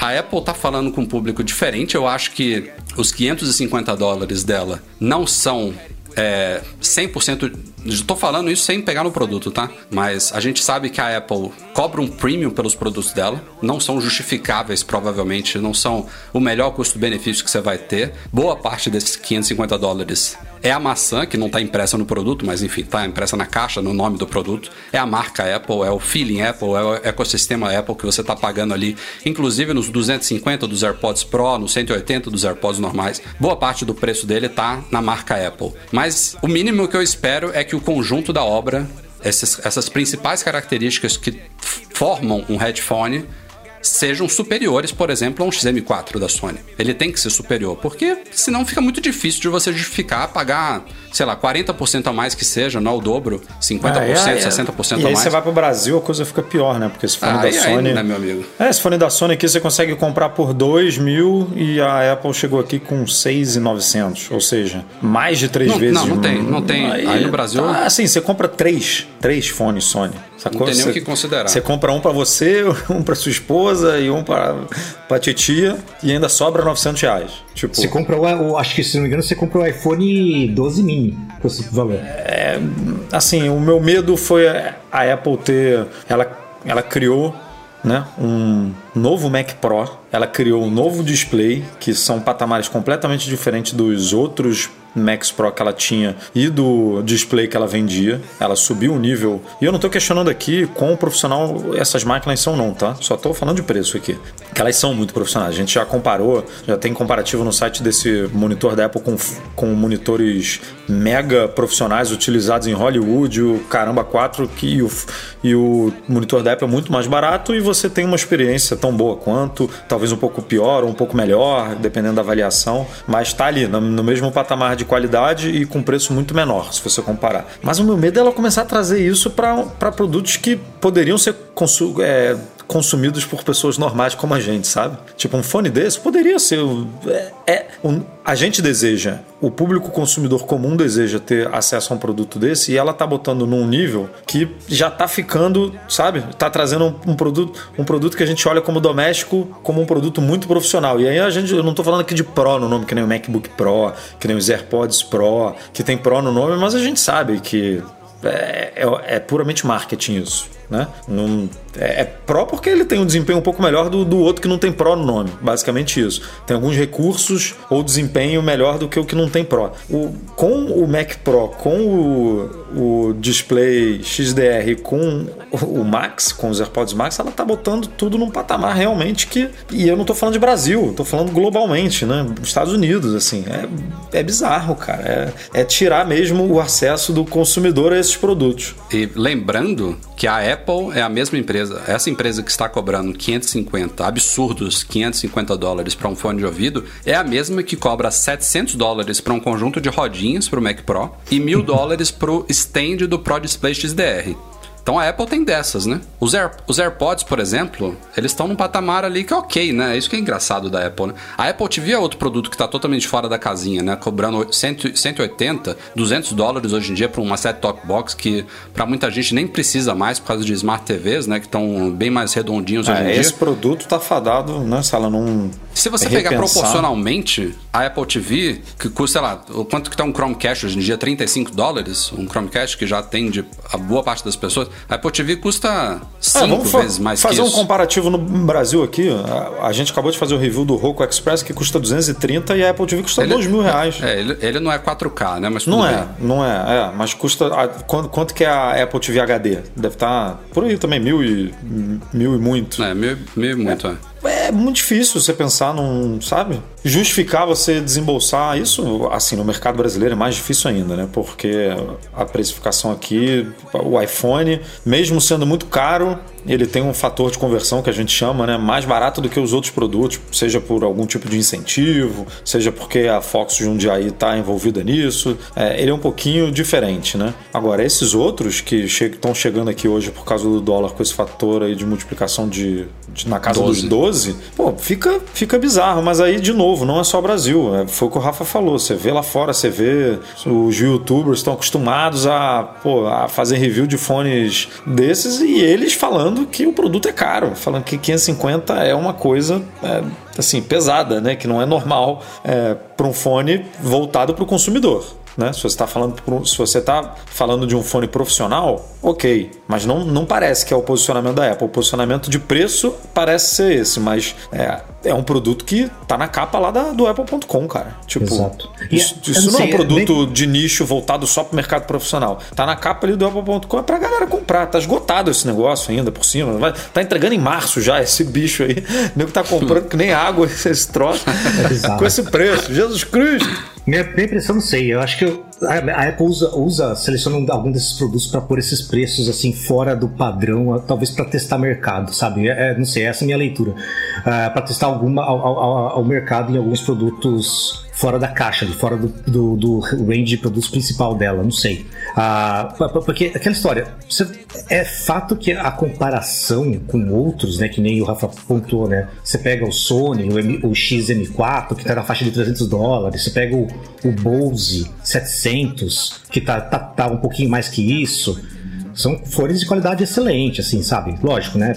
a Apple tá falando com um público diferente. Eu acho que os 550 dólares dela não são é, 100% Estou falando isso sem pegar no produto, tá? Mas a gente sabe que a Apple cobra um premium pelos produtos dela, não são justificáveis, provavelmente, não são o melhor custo-benefício que você vai ter. Boa parte desses 550 dólares é a maçã, que não está impressa no produto, mas enfim, está impressa na caixa, no nome do produto. É a marca Apple, é o feeling Apple, é o ecossistema Apple que você está pagando ali, inclusive nos 250 dos AirPods Pro, nos 180 dos AirPods normais. Boa parte do preço dele está na marca Apple. Mas o mínimo que eu espero é que que o conjunto da obra, essas, essas principais características que formam um headphone, sejam superiores, por exemplo, a um XM4 da Sony. Ele tem que ser superior, porque senão fica muito difícil de você justificar pagar, sei lá, 40% a mais que seja, não é o dobro, 50%, é, é, é. 60% a mais. E aí você vai pro Brasil, a coisa fica pior, né? Porque esse fone ah, da Sony. Aí, né, meu amigo? É, esse fone da Sony aqui você consegue comprar por 2 mil e a Apple chegou aqui com 6,900, ou seja, mais de três não, vezes. Não, não tem, não tem. Aí, aí no Brasil. Tá, assim, você compra três, três fones Sony. Sacou? Não tem nem o que considerar. Você compra um para você, um para sua esposa e um para pra titia e ainda sobra 900 reais. Tipo, você compra o, acho que se não me engano, você compra o iPhone 12 mini com esse valor. É, assim, o meu medo foi a Apple ter, ela, ela criou né, um novo Mac Pro, ela criou um novo display, que são patamares completamente diferentes dos outros Max Pro que ela tinha e do display que ela vendia. Ela subiu o nível. E eu não estou questionando aqui quão profissional essas máquinas são, não, tá? Só estou falando de preço aqui. Que elas são muito profissionais. A gente já comparou, já tem comparativo no site desse monitor da Apple com, com monitores mega profissionais utilizados em Hollywood, o Caramba 4, que e o, e o monitor da Apple é muito mais barato e você tem uma experiência tão boa quanto, talvez um pouco pior ou um pouco melhor, dependendo da avaliação, mas está ali no, no mesmo patamar de de qualidade e com preço muito menor, se você comparar. Mas o meu medo é ela começar a trazer isso para produtos que poderiam ser é, consumidos por pessoas normais como a gente, sabe? Tipo, um fone desse poderia ser. É, é um, a gente deseja, o público consumidor comum deseja ter acesso a um produto desse e ela tá botando num nível que já tá ficando, sabe? Tá trazendo um, um produto, um produto que a gente olha como doméstico, como um produto muito profissional. E aí a gente, eu não tô falando aqui de Pro no nome, que nem o MacBook Pro, que nem os AirPods Pro, que tem Pro no nome, mas a gente sabe que é, é, é puramente marketing isso né? Não, é, é Pro porque ele tem um desempenho um pouco melhor do, do outro que não tem Pro no nome, basicamente isso. Tem alguns recursos ou desempenho melhor do que o que não tem Pro. O, com o Mac Pro, com o, o display XDR, com o Max, com os AirPods Max, ela tá botando tudo num patamar realmente que. E eu não tô falando de Brasil, tô falando globalmente, né? Estados Unidos, assim. É, é bizarro, cara. É, é tirar mesmo o acesso do consumidor a esses produtos. E lembrando que a Apple é a mesma empresa, essa empresa que está cobrando 550, absurdos 550 dólares para um fone de ouvido, é a mesma que cobra 700 dólares para um conjunto de rodinhas para o Mac Pro e mil dólares para o stand do Pro Display XDR. Então a Apple tem dessas, né? Os, Air, os AirPods, por exemplo, eles estão num patamar ali que é ok, né? É isso que é engraçado da Apple, né? A Apple TV é outro produto que está totalmente fora da casinha, né? Cobrando 100, 180, 200 dólares hoje em dia para uma set-top box que para muita gente nem precisa mais por causa de Smart TVs, né? Que estão bem mais redondinhos hoje É, em dia. esse produto tá fadado, né, Sala, num. Se você é pegar repensar. proporcionalmente, a Apple TV, que custa, sei lá, o quanto que tá um Chromecast hoje em dia? 35 dólares? Um Chromecast que já atende a boa parte das pessoas. A Apple TV custa É, 5 vamos fa- vezes mais fazer que um isso. comparativo no Brasil aqui. A, a gente acabou de fazer o review do Roku Express que custa 230 e a Apple TV custa Ele- 2 mil reais. É, ele, ele não é 4K, né? Mas Não bem. é, não é, é, mas custa. a- quanto, quanto que é a Apple TV HD? Deve estar por aí também, mil e, mil e muito. É, meio, meio muito, é. É muito difícil você pensar num, sabe? Justificar você desembolsar isso, assim, no mercado brasileiro é mais difícil ainda, né? Porque a precificação aqui, o iPhone, mesmo sendo muito caro, ele tem um fator de conversão que a gente chama, né? Mais barato do que os outros produtos, seja por algum tipo de incentivo, seja porque a Fox Jundiaí está envolvida nisso. É, ele é um pouquinho diferente, né? Agora, esses outros que estão chegando aqui hoje por causa do dólar com esse fator aí de multiplicação de, de- na casa 12. dos 12, pô, fica, fica bizarro. Mas aí, de novo, não é só Brasil. É, foi o que o Rafa falou. Você vê lá fora, você vê os youtubers estão acostumados a, pô, a fazer review de fones desses e eles falando que o produto é caro. Falando que 550 é uma coisa, é, assim, pesada, né? Que não é normal é, para um fone voltado para o consumidor. Né? Se você está falando, se você tá falando de um fone profissional, ok, mas não, não parece que é o posicionamento da Apple. O posicionamento de preço parece ser esse, mas é, é um produto que tá na capa lá da, do Apple.com, cara. Tipo, Exato. Isso, isso não é um produto nem- de nicho voltado só para o mercado profissional. Tá na capa ali do Apple.com é pra galera comprar. Tá esgotado esse negócio ainda por cima. Vai, tá entregando em março já esse bicho aí. O nego tá comprando que nem água esse troço com esse preço. Jesus Cristo! Minha, minha impressão, não sei. Eu acho que eu- a, a Apple usa, usa seleciona um- algum desses produtos para pôr esses preços assim fora do padrão, talvez para testar mercado, sabe? É, é, não sei, essa é a minha leitura. para testar alguma ao, ao- ao mercado em alguns produtos fora da caixa, fora do, do, do range de produtos principal dela, não sei. Ah, porque aquela história, você- é fato que a comparação com outros, né, que nem o Rafa pontuou, né? Você pega o Sony, o, M, o XM4, que tá na faixa de 300 dólares, você pega o, o Bose 700, que tá, tá, tá um pouquinho mais que isso. São fones de qualidade excelente, assim, sabe? Lógico, né?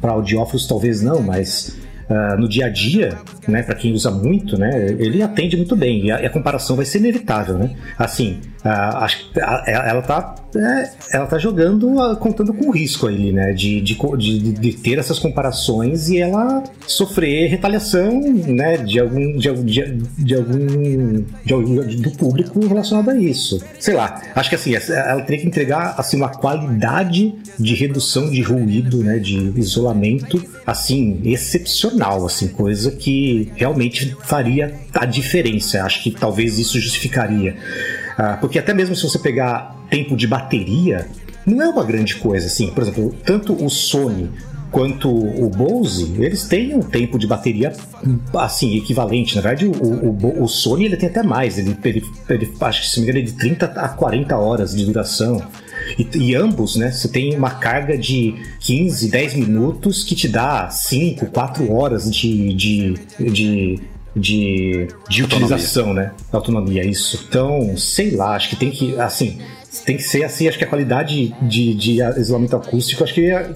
Para audiófilos talvez não, mas ah, no dia a dia, né, para quem usa muito, né, ele atende muito bem e a, a comparação vai ser inevitável, né? Assim, ah, acho que ela, ela tá, é, ela tá jogando, ah, contando com o risco ali, né, de, de, de, de- ter essas comparações e ela sofrer retaliação, né, de algum, de, de, algum, de algum do público relacionado a isso. Sei lá, acho que assim, ela teria que entregar assim uma qualidade de redução de ruído, né, de isolamento, assim, excepcional, assim, coisa que realmente faria a diferença. Acho que talvez isso justificaria. Ah, porque até mesmo se você pegar tempo de bateria, não é uma grande coisa, assim. Por exemplo, tanto o Sony quanto o Bose, eles têm um tempo de bateria assim equivalente. Na verdade, o, o, o Sony ele tem até mais. Ele, ele, ele acho que se me engano, é de 30 a 40 horas de duração. E, e ambos, né? Você tem uma carga de 15, 10 minutos que te dá 5, 4 horas de, de, de, de, de utilização, né? Autonomia, isso. Então, sei lá, acho que tem que, assim, tem que ser assim, acho que a qualidade de, de isolamento acústico, acho que é-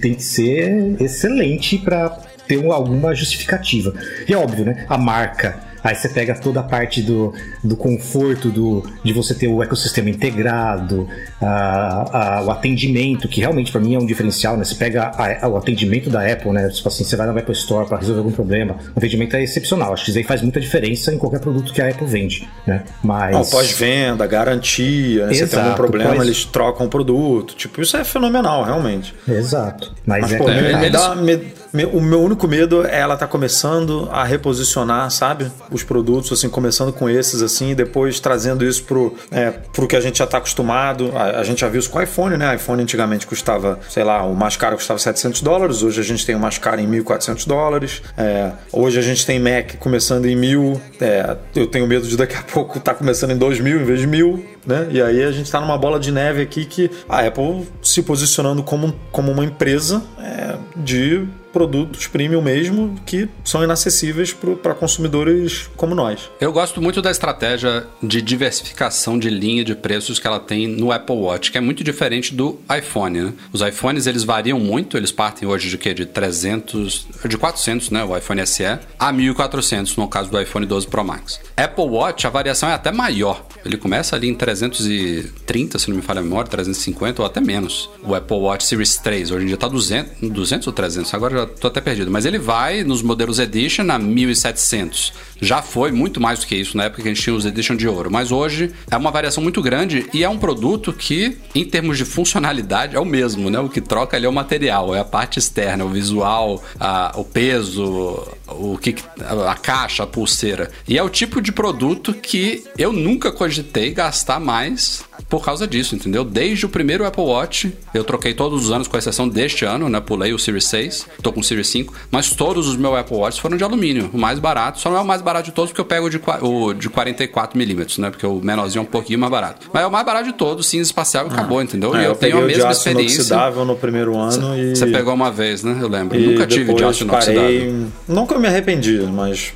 tem- que ser excelente para ter um- alguma justificativa. E é óbvio, né? A marca. Aí você pega toda a parte do, do conforto, do, de você ter o ecossistema integrado, a- a- o atendimento, que realmente para mim é um diferencial, né? Você pega a- o atendimento da Apple, né? Tipo assim, você vai na Apple Store para resolver algum problema, o atendimento é excepcional. Acho que isso aí faz muita diferença em qualquer produto que a Apple vende, né? Mas... Não, pós-venda, garantia, né? você tem algum Exato, problema, pós- eles trocam o produto. Tipo, isso é fenomenal, realmente. Exato. Mas, Mas, é pô, me- complicado. me dá- me- me- o meu único medo é ela tá começando a reposicionar, sabe? Os produtos, assim, começando com esses, assim, e depois trazendo isso pro, é, pro que a gente já tá acostumado. A, a gente já viu isso com o iPhone, né? iPhone antigamente custava, sei lá, o mais caro custava 700 dólares, hoje a gente tem o mais caro em 1.400 dólares. É, hoje a gente tem Mac começando em 1.000. É, eu tenho medo de daqui a pouco tá começando em 2.000 em vez de 1.000. né? E aí a gente está numa bola de neve aqui que a Apple se posicionando como, como uma empresa é, de produtos premium mesmo que são inacessíveis para consumidores como nós. Eu gosto muito da estratégia de diversificação de linha de preços que ela tem no Apple Watch, que é muito diferente do iPhone. Né? Os iPhones eles variam muito, eles partem hoje de que de 300, de 400, né, o iPhone SE, a 1400 no caso do iPhone 12 Pro Max. Apple Watch a variação é até maior. Ele começa ali em 330, se não me falha a memória, 350 ou até menos. O Apple Watch Series 3 hoje em dia está 200, 200 ou 300, agora já tô até perdido. Mas ele vai nos modelos Edition a 1700. Já foi muito mais do que isso na época que a gente tinha os Edition de ouro. Mas hoje é uma variação muito grande e é um produto que, em termos de funcionalidade, é o mesmo, né? O que troca ali é o material, é a parte externa, o visual, a, o peso, o que a caixa, a pulseira. E é o tipo de produto que eu nunca cogitei gastar mais por causa disso, entendeu? Desde o primeiro Apple Watch, eu troquei todos os anos, com exceção deste ano, né? Pulei o Series 6, tô com o Series 5, mas todos os meus Apple Watches foram de alumínio, o mais barato. Só não é o mais barato de todos porque eu pego o de, o de 44mm, né? Porque o menorzinho é um pouquinho mais barato. Mas é o mais barato de todos, cinza espacial e ah. acabou, entendeu? É, e eu, eu tenho a mesma experiência. no primeiro ano e. Você pegou uma vez, né? Eu lembro. Eu nunca tive de aço inoxidável. Não que eu me arrependi, mas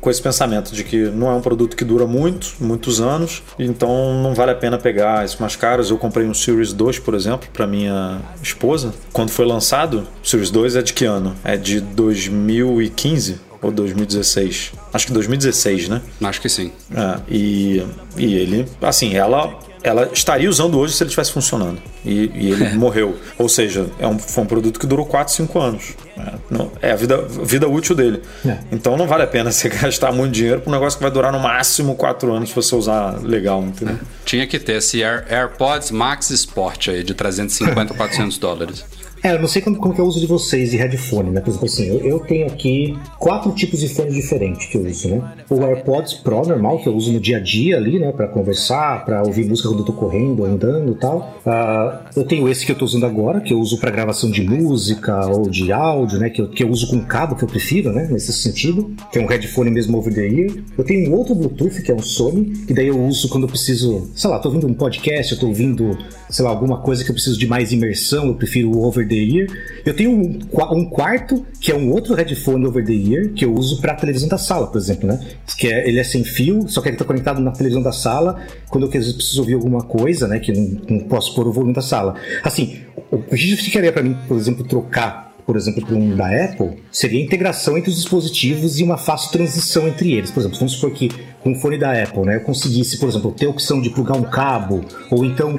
com esse pensamento de que não é um produto que dura muito, muitos anos, então não vale a pena pegar esses mais caros. Eu comprei um Series 2, por exemplo, para minha esposa. Quando foi lançado, o Series 2 é de que ano? É de 2015 ou 2016? Acho que 2016, né? Acho que sim. É, e, e ele, assim, ela ela estaria usando hoje se ele estivesse funcionando. E, e ele morreu. Ou seja, é um, foi um produto que durou 4, 5 anos. É, não, é a vida, vida útil dele. É. Então não vale a pena você gastar muito dinheiro para um negócio que vai durar no máximo 4 anos se você usar legal, entendeu? Tinha que ter esse Air, AirPods Max Sport aí de 350 a 400 dólares. É, eu não sei como, como que é o uso de vocês de headphone, né? Por exemplo, assim, eu, eu, tenho aqui quatro tipos de fone diferentes que eu uso, né? O AirPods Pro normal, que eu uso no dia a dia ali, né? Pra conversar, pra ouvir música quando eu tô correndo, andando e tal. Uh, eu tenho esse que eu tô usando agora, que eu uso pra gravação de música ou de áudio, né? Que eu, que eu uso com cabo, que eu prefiro, né? Nesse sentido. Que é um headphone mesmo over the ear. Eu tenho um outro Bluetooth, que é um Sony, que daí eu uso quando eu preciso, sei lá, tô ouvindo um podcast, eu tô ouvindo, sei lá, alguma coisa que eu preciso de mais imersão, eu prefiro o over the ear. Eu tenho um, um quarto, que é um outro headphone over the ear, que eu uso para televisão da sala, por exemplo, né? Que é, ele é sem fio, só que ele está conectado na televisão da sala, quando eu preciso ouvir alguma coisa, né? Que não, não posso pôr o volume da sala. Assim, o que justificaria para mim, por exemplo, trocar por exemplo, para um da Apple, seria a integração entre os dispositivos e uma fácil transição entre eles. Por exemplo, vamos supor que com o fone da Apple, né, eu conseguisse, por exemplo, ter a opção de plugar um cabo, ou então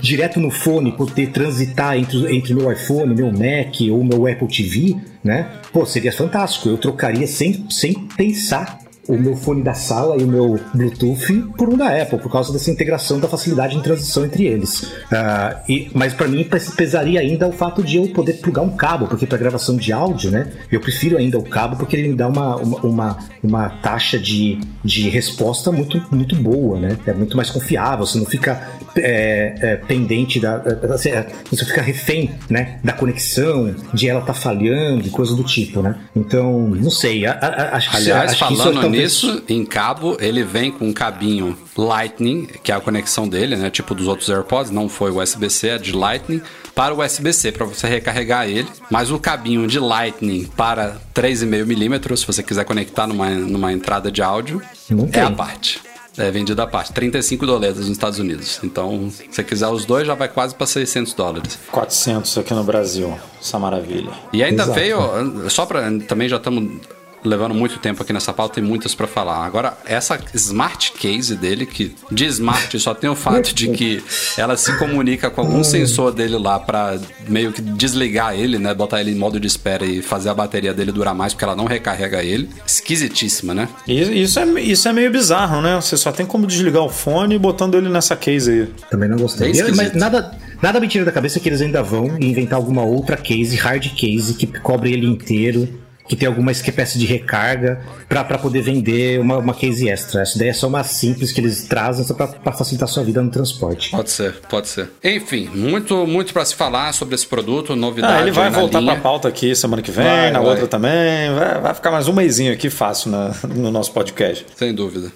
direto no fone poder transitar entre, entre meu iPhone, meu Mac ou meu Apple TV, né? Pô, seria fantástico. Eu trocaria sem, sem pensar o meu fone da sala e o meu Bluetooth por um da Apple, por causa dessa integração da facilidade em transição entre eles. Uh, e, mas para mim pesaria ainda o fato de eu poder plugar um cabo, porque para gravação de áudio, né, eu prefiro ainda o cabo porque ele me dá uma, uma, uma, uma taxa de, de resposta muito, muito boa, né? É muito mais confiável, você não fica é, é, pendente da. Você, você fica refém né, da conexão, de ela tá falhando e coisa do tipo, né? Então, não sei. A, a, acho, Aliás, acho falando que nisso, em cabo, ele vem com um cabinho Lightning, que é a conexão dele, né? Tipo dos outros AirPods, não foi USB-C, é de Lightning para o USB-C para você recarregar ele, mas o cabinho de Lightning para 3,5 milímetros, se você quiser conectar numa, numa entrada de áudio, não é tem. a parte. É vendido à parte. 35 dólares nos Estados Unidos. Então, se você quiser os dois, já vai quase para 600 dólares. 400 aqui no Brasil. Essa maravilha. E ainda Exato. veio, só para também já estamos levando muito tempo aqui nessa pauta, tem muitas para falar. Agora, essa smart case dele, que de smart só tem o fato de que ela se comunica com algum sensor dele lá para meio que desligar ele, né? Botar ele em modo de espera e fazer a bateria dele durar mais, porque ela não recarrega ele. Esquisitíssima, né? Isso é, isso é meio bizarro, né? Você só tem como desligar o fone botando ele nessa case aí. Também não gostei. É mas nada. Nada me tira da cabeça que eles ainda vão inventar alguma outra case, hard case, que cobre ele inteiro que tem alguma espécie de recarga para poder vender uma, uma case extra. Essa ideia é só uma simples que eles trazem só para facilitar a sua vida no transporte. Pode ser, pode ser. Enfim, muito muito para se falar sobre esse produto, novidade. Ah, ele vai voltar para a pauta aqui semana que vem, vai, na vai. outra também. Vai, vai, ficar mais um mêsinho aqui fácil na, no nosso podcast. Sem dúvida.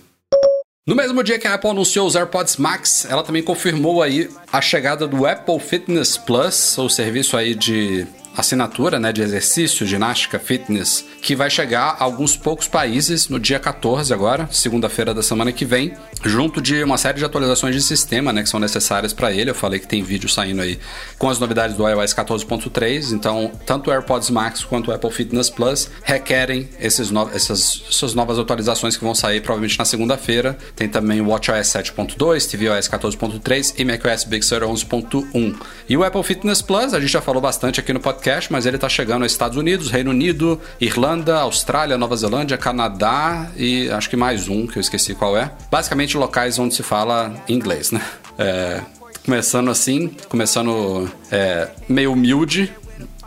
No mesmo dia que a Apple anunciou os AirPods Max, ela também confirmou aí a chegada do Apple Fitness Plus, o serviço aí de assinatura né, de exercício, ginástica, fitness, que vai chegar a alguns poucos países no dia 14 agora, segunda-feira da semana que vem, junto de uma série de atualizações de sistema né, que são necessárias para ele. Eu falei que tem vídeo saindo aí com as novidades do iOS 14.3, então tanto o AirPods Max quanto o Apple Fitness Plus requerem esses no essas, essas novas atualizações que vão sair provavelmente na segunda-feira. Tem também o WatchOS 7.2, tvOS 14.3 e macOS Big Sur 11.1. E o Apple Fitness Plus, a gente já falou bastante aqui no podcast podcast, mas ele está chegando aos Estados Unidos, Reino Unido, Irlanda, Austrália, Nova Zelândia, Canadá e acho que mais um que eu esqueci qual é. Basicamente locais onde se fala inglês, né? É, começando assim, começando é, meio humilde,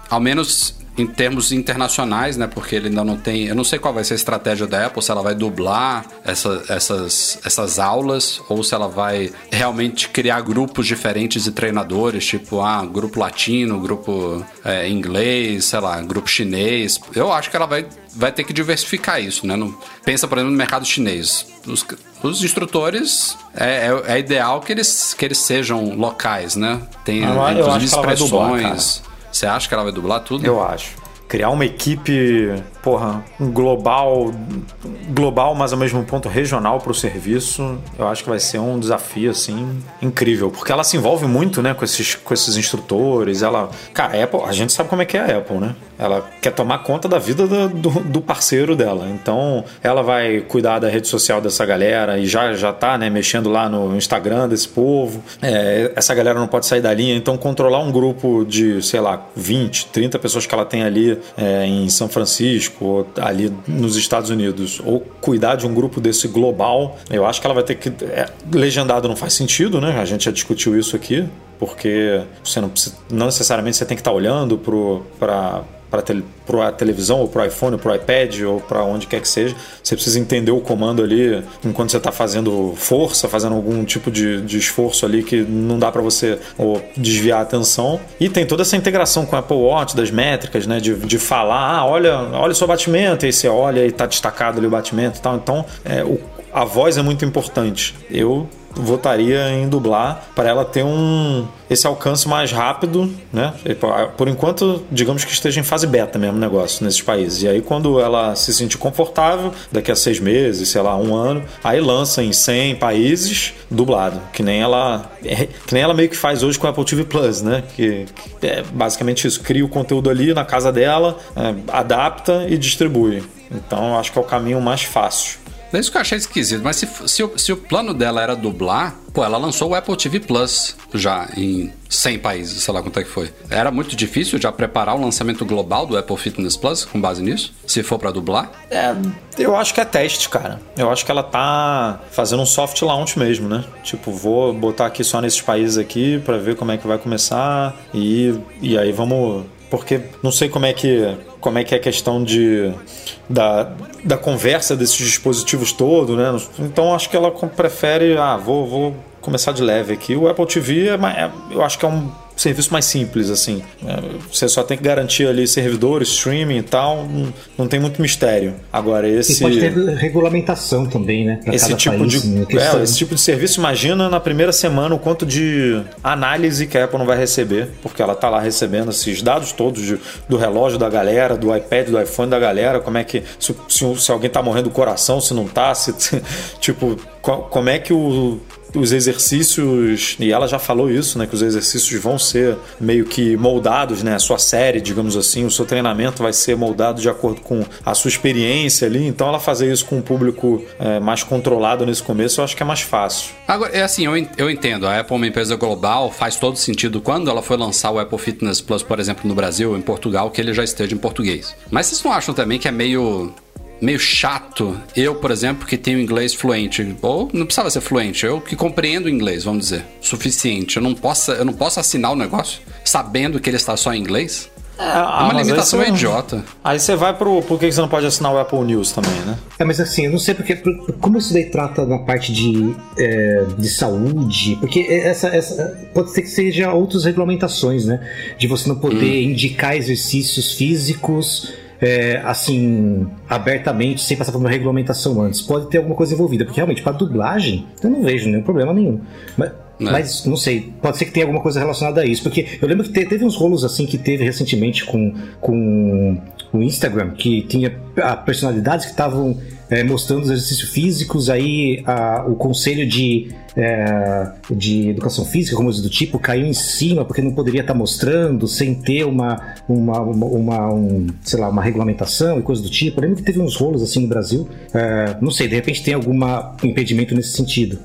ao menos em termos internacionais, né? Porque ele ainda não tem. Eu não sei qual vai ser a estratégia da Apple, se ela vai dublar essa, essas, essas aulas ou se ela vai realmente criar grupos diferentes de treinadores, tipo, ah, grupo latino, grupo é, inglês, sei lá, grupo chinês. Eu acho que ela vai, vai ter que diversificar isso, né? Não, pensa, por exemplo, no mercado chinês. Os, os instrutores é, é, é, ideal que eles, que eles sejam locais, né? Tem ah, inclusive expressões. Você acha que ela vai dublar tudo? Eu acho. Criar uma equipe porra, um global, global, mas ao mesmo ponto regional para o serviço, eu acho que vai ser um desafio, assim, incrível. Porque ela se envolve muito, né, com esses, com esses instrutores. Ela, cara, a Apple, a gente sabe como é que é a Apple, né? Ela quer tomar conta da vida do, do, do parceiro dela. Então, ela vai cuidar da rede social dessa galera e já, já tá, né, mexendo lá no Instagram desse povo. É, essa galera não pode sair da linha. Então, controlar um grupo de, sei lá, 20, 30 pessoas que ela tem ali é, em São Francisco, ali nos Estados Unidos, ou cuidar de um grupo desse global, eu acho que ela vai ter que. É, legendado não faz sentido, né? A gente já discutiu isso aqui, porque você não, precisa, não necessariamente você tem que estar olhando para para tele, a televisão, ou para o iPhone, ou para o iPad, ou para onde quer que seja. Você precisa entender o comando ali enquanto você está fazendo força, fazendo algum tipo de, de esforço ali que não dá para você ou, desviar a atenção. E tem toda essa integração com o Apple Watch, das métricas, né? De, de falar, ah, olha, olha o seu batimento, e você olha e está destacado ali o batimento e tal. Então, é, o, a voz é muito importante. Eu votaria em dublar para ela ter um esse alcance mais rápido, né? Por enquanto, digamos que esteja em fase beta mesmo o negócio nesses países. E aí, quando ela se sentir confortável, daqui a seis meses, sei lá, um ano, aí lança em 100 países dublado, que nem ela que nem ela meio que faz hoje com a Apple TV Plus, né? Que, que é basicamente isso, cria o conteúdo ali na casa dela, é, adapta e distribui. Então, acho que é o caminho mais fácil. É isso que eu achei esquisito. Mas se, se, o, se o plano dela era dublar, pô, ela lançou o Apple TV Plus já em 100 países, sei lá quanto é que foi. Era muito difícil já preparar o lançamento global do Apple Fitness Plus com base nisso? Se for para dublar? É, eu acho que é teste, cara. Eu acho que ela tá fazendo um soft launch mesmo, né? Tipo, vou botar aqui só nesses países aqui para ver como é que vai começar e, e aí vamos porque não sei como é que como é que é a questão de da, da conversa desses dispositivos todo, né? Então acho que ela prefere, ah, vou, vou começar de leve aqui. O Apple TV é, é eu acho que é um serviço mais simples, assim. É, você só tem que garantir ali servidores, streaming e tal, não, não tem muito mistério. Agora, esse. E pode ter regulamentação também, né? esse tipo, país, de, né? é, esse tipo de serviço, imagina na primeira semana o quanto de análise que a Apple não vai receber, porque ela tá lá recebendo esses dados todos de, do relógio da galera, do iPad, do iPhone da galera, como é que. Se, se, se alguém tá morrendo do coração, se não tá, se. Tipo, como é que o os exercícios, e ela já falou isso, né, que os exercícios vão ser meio que moldados, né, a sua série, digamos assim, o seu treinamento vai ser moldado de acordo com a sua experiência ali, então ela fazer isso com um público é, mais controlado nesse começo, eu acho que é mais fácil. Agora, é assim, eu, entendo, a Apple é uma empresa global, faz todo sentido quando ela foi lançar o Apple Fitness Plus, por exemplo, no Brasil, em Portugal, que ele já esteja em português. Mas vocês não acham também que é meio meio chato. Eu, por exemplo, que tenho inglês fluente, ou não precisava ser fluente, eu que compreendo inglês, vamos dizer, suficiente. Eu não posso, eu não posso assinar o negócio sabendo que ele está só em inglês. É, ah, uma limitação você, idiota. Aí você vai pro. Por que você não pode assinar o Apple News também, né? É, mas assim, eu não sei porque. Como isso daí trata na parte de, é, de saúde? Porque essa, essa. Pode ser que seja outras regulamentações, né? De você não poder hum. indicar exercícios físicos é, assim, abertamente, sem passar por uma regulamentação antes. Pode ter alguma coisa envolvida, porque realmente, para dublagem, eu não vejo nenhum problema nenhum. Mas, não. Mas não sei, pode ser que tenha alguma coisa relacionada a isso. Porque eu lembro que teve uns rolos assim que teve recentemente com, com o Instagram, que tinha personalidades que estavam é, mostrando os exercícios físicos, aí a, o conselho de, é, de educação física, como do tipo, caiu em cima porque não poderia estar mostrando sem ter uma, uma, uma, uma um, sei lá, uma regulamentação e coisa do tipo. Eu lembro que teve uns rolos assim no Brasil. É, não sei, de repente tem algum impedimento nesse sentido.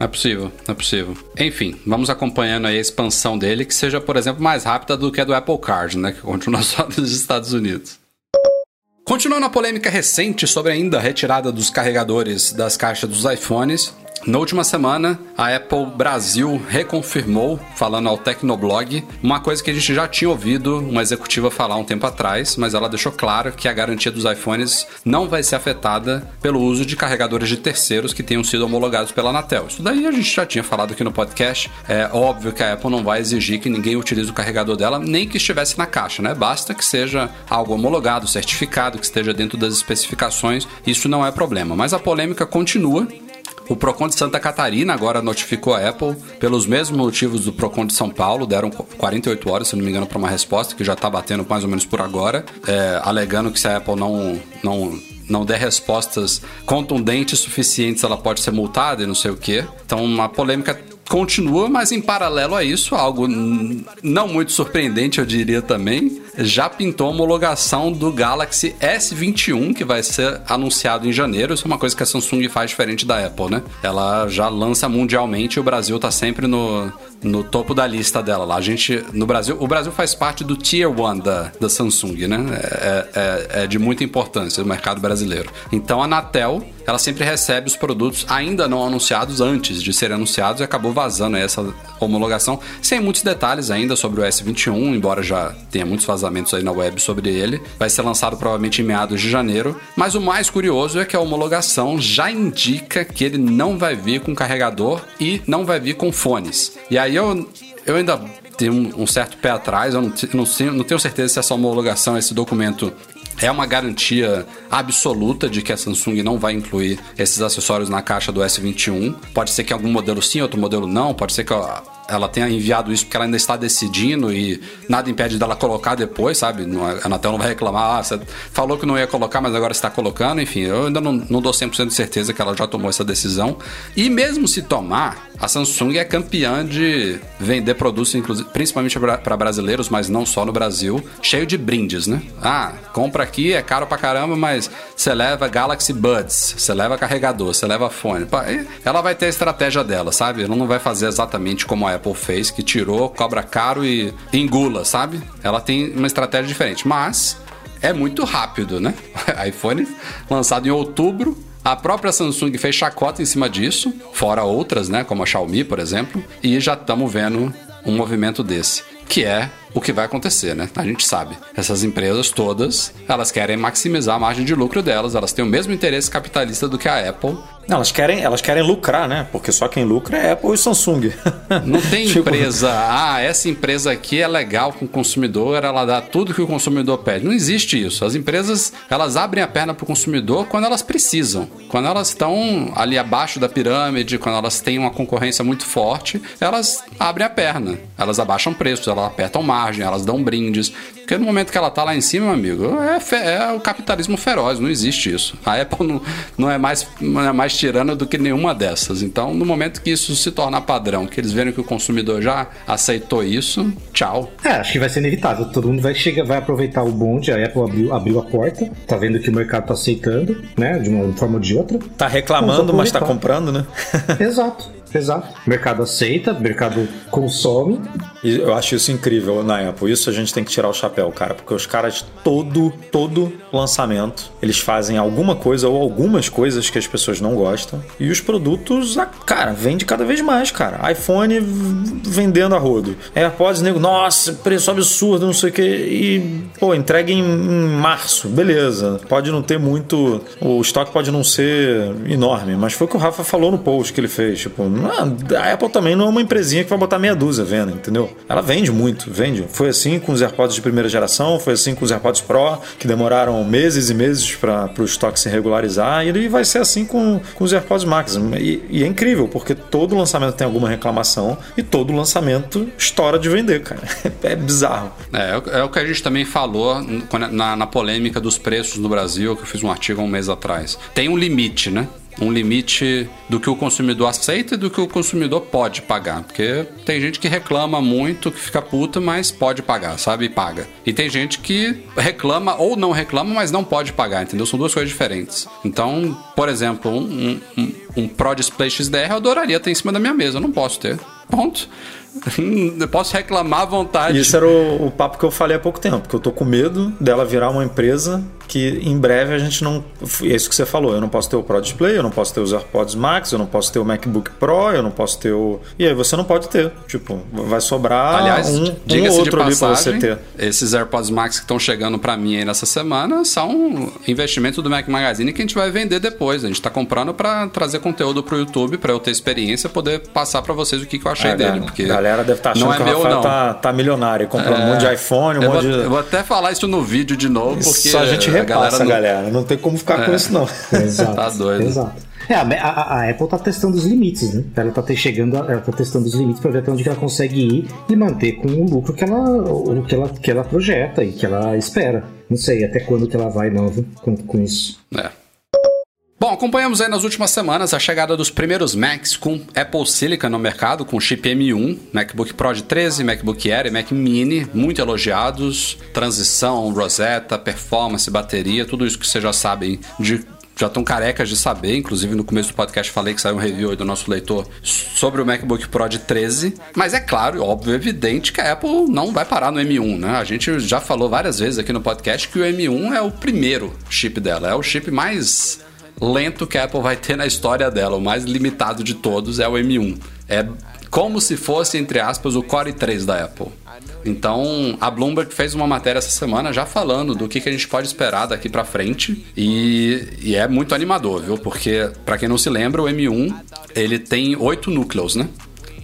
Não é possível, não é possível. Enfim, vamos acompanhando aí a expansão dele, que seja, por exemplo, mais rápida do que a do Apple Card, né? Que continua só nos Estados Unidos. Continuando a polêmica recente sobre ainda a retirada dos carregadores das caixas dos iPhones, na última semana, a Apple Brasil reconfirmou, falando ao Tecnoblog, uma coisa que a gente já tinha ouvido uma executiva falar um tempo atrás, mas ela deixou claro que a garantia dos iPhones não vai ser afetada pelo uso de carregadores de terceiros que tenham sido homologados pela Anatel. Isso daí a gente já tinha falado aqui no podcast. É óbvio que a Apple não vai exigir que ninguém utilize o carregador dela, nem que estivesse na caixa, né? Basta que seja algo homologado, certificado, que esteja dentro das especificações. Isso não é problema. Mas a polêmica continua o Procon de Santa Catarina agora notificou a Apple pelos mesmos motivos do Procon de São Paulo, deram 48 horas, se não me engano, para uma resposta que já está batendo mais ou menos por agora, é, alegando que se a Apple não, não não der respostas contundentes suficientes, ela pode ser multada e não sei o que. Então, uma polêmica continua, mas em paralelo a isso, algo não muito surpreendente, eu diria também, já pintou a homologação do Galaxy S21, que vai ser anunciado em janeiro. Isso é uma coisa que a Samsung faz diferente da Apple, né? Ela já lança mundialmente e o Brasil tá sempre no, no topo da lista dela lá. A gente, no Brasil, o Brasil faz parte do Tier 1 da, da Samsung, né? É, é, é de muita importância no mercado brasileiro. Então a Anatel, ela sempre recebe os produtos ainda não anunciados antes de serem anunciados e acabou vazando essa homologação, sem muitos detalhes ainda sobre o S21, embora já tenha muitos vazamentos aí na web sobre ele. Vai ser lançado provavelmente em meados de janeiro, mas o mais curioso é que a homologação já indica que ele não vai vir com carregador e não vai vir com fones. E aí eu, eu ainda tenho um, um certo pé atrás, eu não, não, não tenho certeza se essa homologação, esse documento é uma garantia absoluta de que a Samsung não vai incluir esses acessórios na caixa do S21. Pode ser que algum modelo sim, outro modelo não. Pode ser que ela tenha enviado isso porque ela ainda está decidindo e nada impede dela colocar depois, sabe? A Anatel não vai reclamar, ah, você falou que não ia colocar, mas agora está colocando. Enfim, eu ainda não, não dou 100% de certeza que ela já tomou essa decisão. E mesmo se tomar, a Samsung é campeã de vender produtos, principalmente para brasileiros, mas não só no Brasil, cheio de brindes, né? Ah, compra aqui, é caro pra caramba, mas você leva Galaxy Buds, você leva carregador, você leva fone. Ela vai ter a estratégia dela, sabe? Ela não vai fazer exatamente como a Apple fez, que tirou, cobra caro e engula, sabe? Ela tem uma estratégia diferente, mas é muito rápido, né? iPhone lançado em outubro, a própria Samsung fez chacota em cima disso, fora outras, né, como a Xiaomi, por exemplo, e já estamos vendo um movimento desse, que é o que vai acontecer, né? A gente sabe. Essas empresas todas, elas querem maximizar a margem de lucro delas, elas têm o mesmo interesse capitalista do que a Apple. Não, elas querem, elas querem lucrar, né? Porque só quem lucra é Apple e Samsung. Não tem tipo... empresa, ah, essa empresa aqui é legal com o consumidor, ela dá tudo que o consumidor pede. Não existe isso. As empresas, elas abrem a perna para o consumidor quando elas precisam. Quando elas estão ali abaixo da pirâmide, quando elas têm uma concorrência muito forte, elas abrem a perna. Elas abaixam preços, elas apertam mais margem, elas dão brindes. Porque no momento que ela tá lá em cima, meu amigo, é, é o capitalismo feroz, não existe isso. A Apple não, não, é mais, não é mais tirana do que nenhuma dessas. Então, no momento que isso se tornar padrão, que eles verem que o consumidor já aceitou isso, tchau. É, acho que vai ser inevitável. Todo mundo vai chegar, vai aproveitar o bonde, a Apple abriu, abriu a porta, tá vendo que o mercado tá aceitando, né? De uma forma ou de outra. Tá reclamando, mas tá comprando, né? Exato. Exato. O mercado aceita, o mercado consome. E eu acho isso incrível na Apple. Isso a gente tem que tirar o chapéu, cara, porque os caras todo todo lançamento, eles fazem alguma coisa ou algumas coisas que as pessoas não gostam e os produtos, cara, vende cada vez mais, cara. iPhone vendendo a rodo. AirPods, nego, nossa, preço absurdo, não sei o que e pô, entrega em, março. Beleza. Pode não ter muito, o estoque pode não ser enorme, mas foi o que o Rafa falou no post que ele fez, tipo, a Apple também não é uma empresinha que vai botar meia dúzia vendo, entendeu? Ela vende muito, vende. Foi assim com os AirPods de primeira geração, foi assim com os AirPods Pro, que demoraram meses e meses para o estoque se regularizar, e vai ser assim com, com os AirPods Max. E, e, é incrível, porque todo lançamento tem alguma reclamação e todo lançamento estoura de vender, cara. É bizarro. É, é o que a gente também falou na, na polêmica dos preços no Brasil, que eu fiz um artigo há um mês atrás. Tem um limite, né? Um limite do que o consumidor aceita e do que o consumidor pode pagar. Porque tem gente que reclama muito, que fica puta, mas pode pagar, sabe? E paga. E tem gente que reclama ou não reclama, mas não pode pagar, entendeu? São duas coisas diferentes. Então, por exemplo, um, um, um Pro Display XDR eu adoraria ter em cima da minha mesa. Eu não posso ter. Ponto. Eu posso reclamar à vontade. Isso era o, o, papo que eu falei há pouco tempo, que eu tô com medo dela virar uma empresa que em breve a gente não. É isso que você falou. Eu não posso ter o Pro Display, eu não posso ter os AirPods Max, eu não posso ter o MacBook Pro, eu não posso ter o. E aí você não pode ter. Tipo, vai sobrar Aliás, um, um outro passagem, ali pra você ter. Esses AirPods Max que estão chegando para mim aí nessa semana são investimento do Mac Magazine que a gente vai vender depois. A gente tá comprando para trazer conteúdo pro YouTube, para eu ter experiência, poder passar para vocês o que, que eu achei é, dele. Porque a galera deve estar tá achando não é que meu, o Rafael tá, tá, milionário, comprando é, um monte de iPhone, um eu monte vou, de. Eu vou até falar isso no vídeo de novo, porque. Só a gente repassa, a galera. Não... galera. Não tem como ficar é. com isso, não. Exato. tá doido. Exato. É, a, a, a, Apple tá testando os limites, né? Ela tá chegando, ela tá testando os limites para ver até onde ela consegue ir e manter com o lucro que ela, o que ela, que ela projeta e que ela espera. Não sei até quando que ela vai não, com, com isso. É. Acompanhamos aí nas últimas semanas a chegada dos primeiros Macs com Apple Silicon no mercado, com chip M1, MacBook Pro de 13, MacBook Air e Mac Mini, muito elogiados. Transição, Rosetta, performance, bateria, tudo isso que vocês já sabem de já estão carecas de saber. Inclusive, no começo do podcast falei que saiu um review do nosso leitor sobre o MacBook Pro de 13. Mas é claro, óbvio, evidente que a Apple não vai parar no M1, né? A gente já falou várias vezes aqui no podcast que o M1 é o primeiro chip dela, é o chip mais lento que a Apple vai ter na história dela. O mais limitado de todos é o M1. É como se fosse, entre aspas, o Core 3 da Apple. Então, a Bloomberg fez uma matéria essa semana já falando do que, que a gente pode esperar daqui para frente e, e, é muito animador, viu? Porque, para quem não se lembra, o M1 ele tem oito núcleos, né?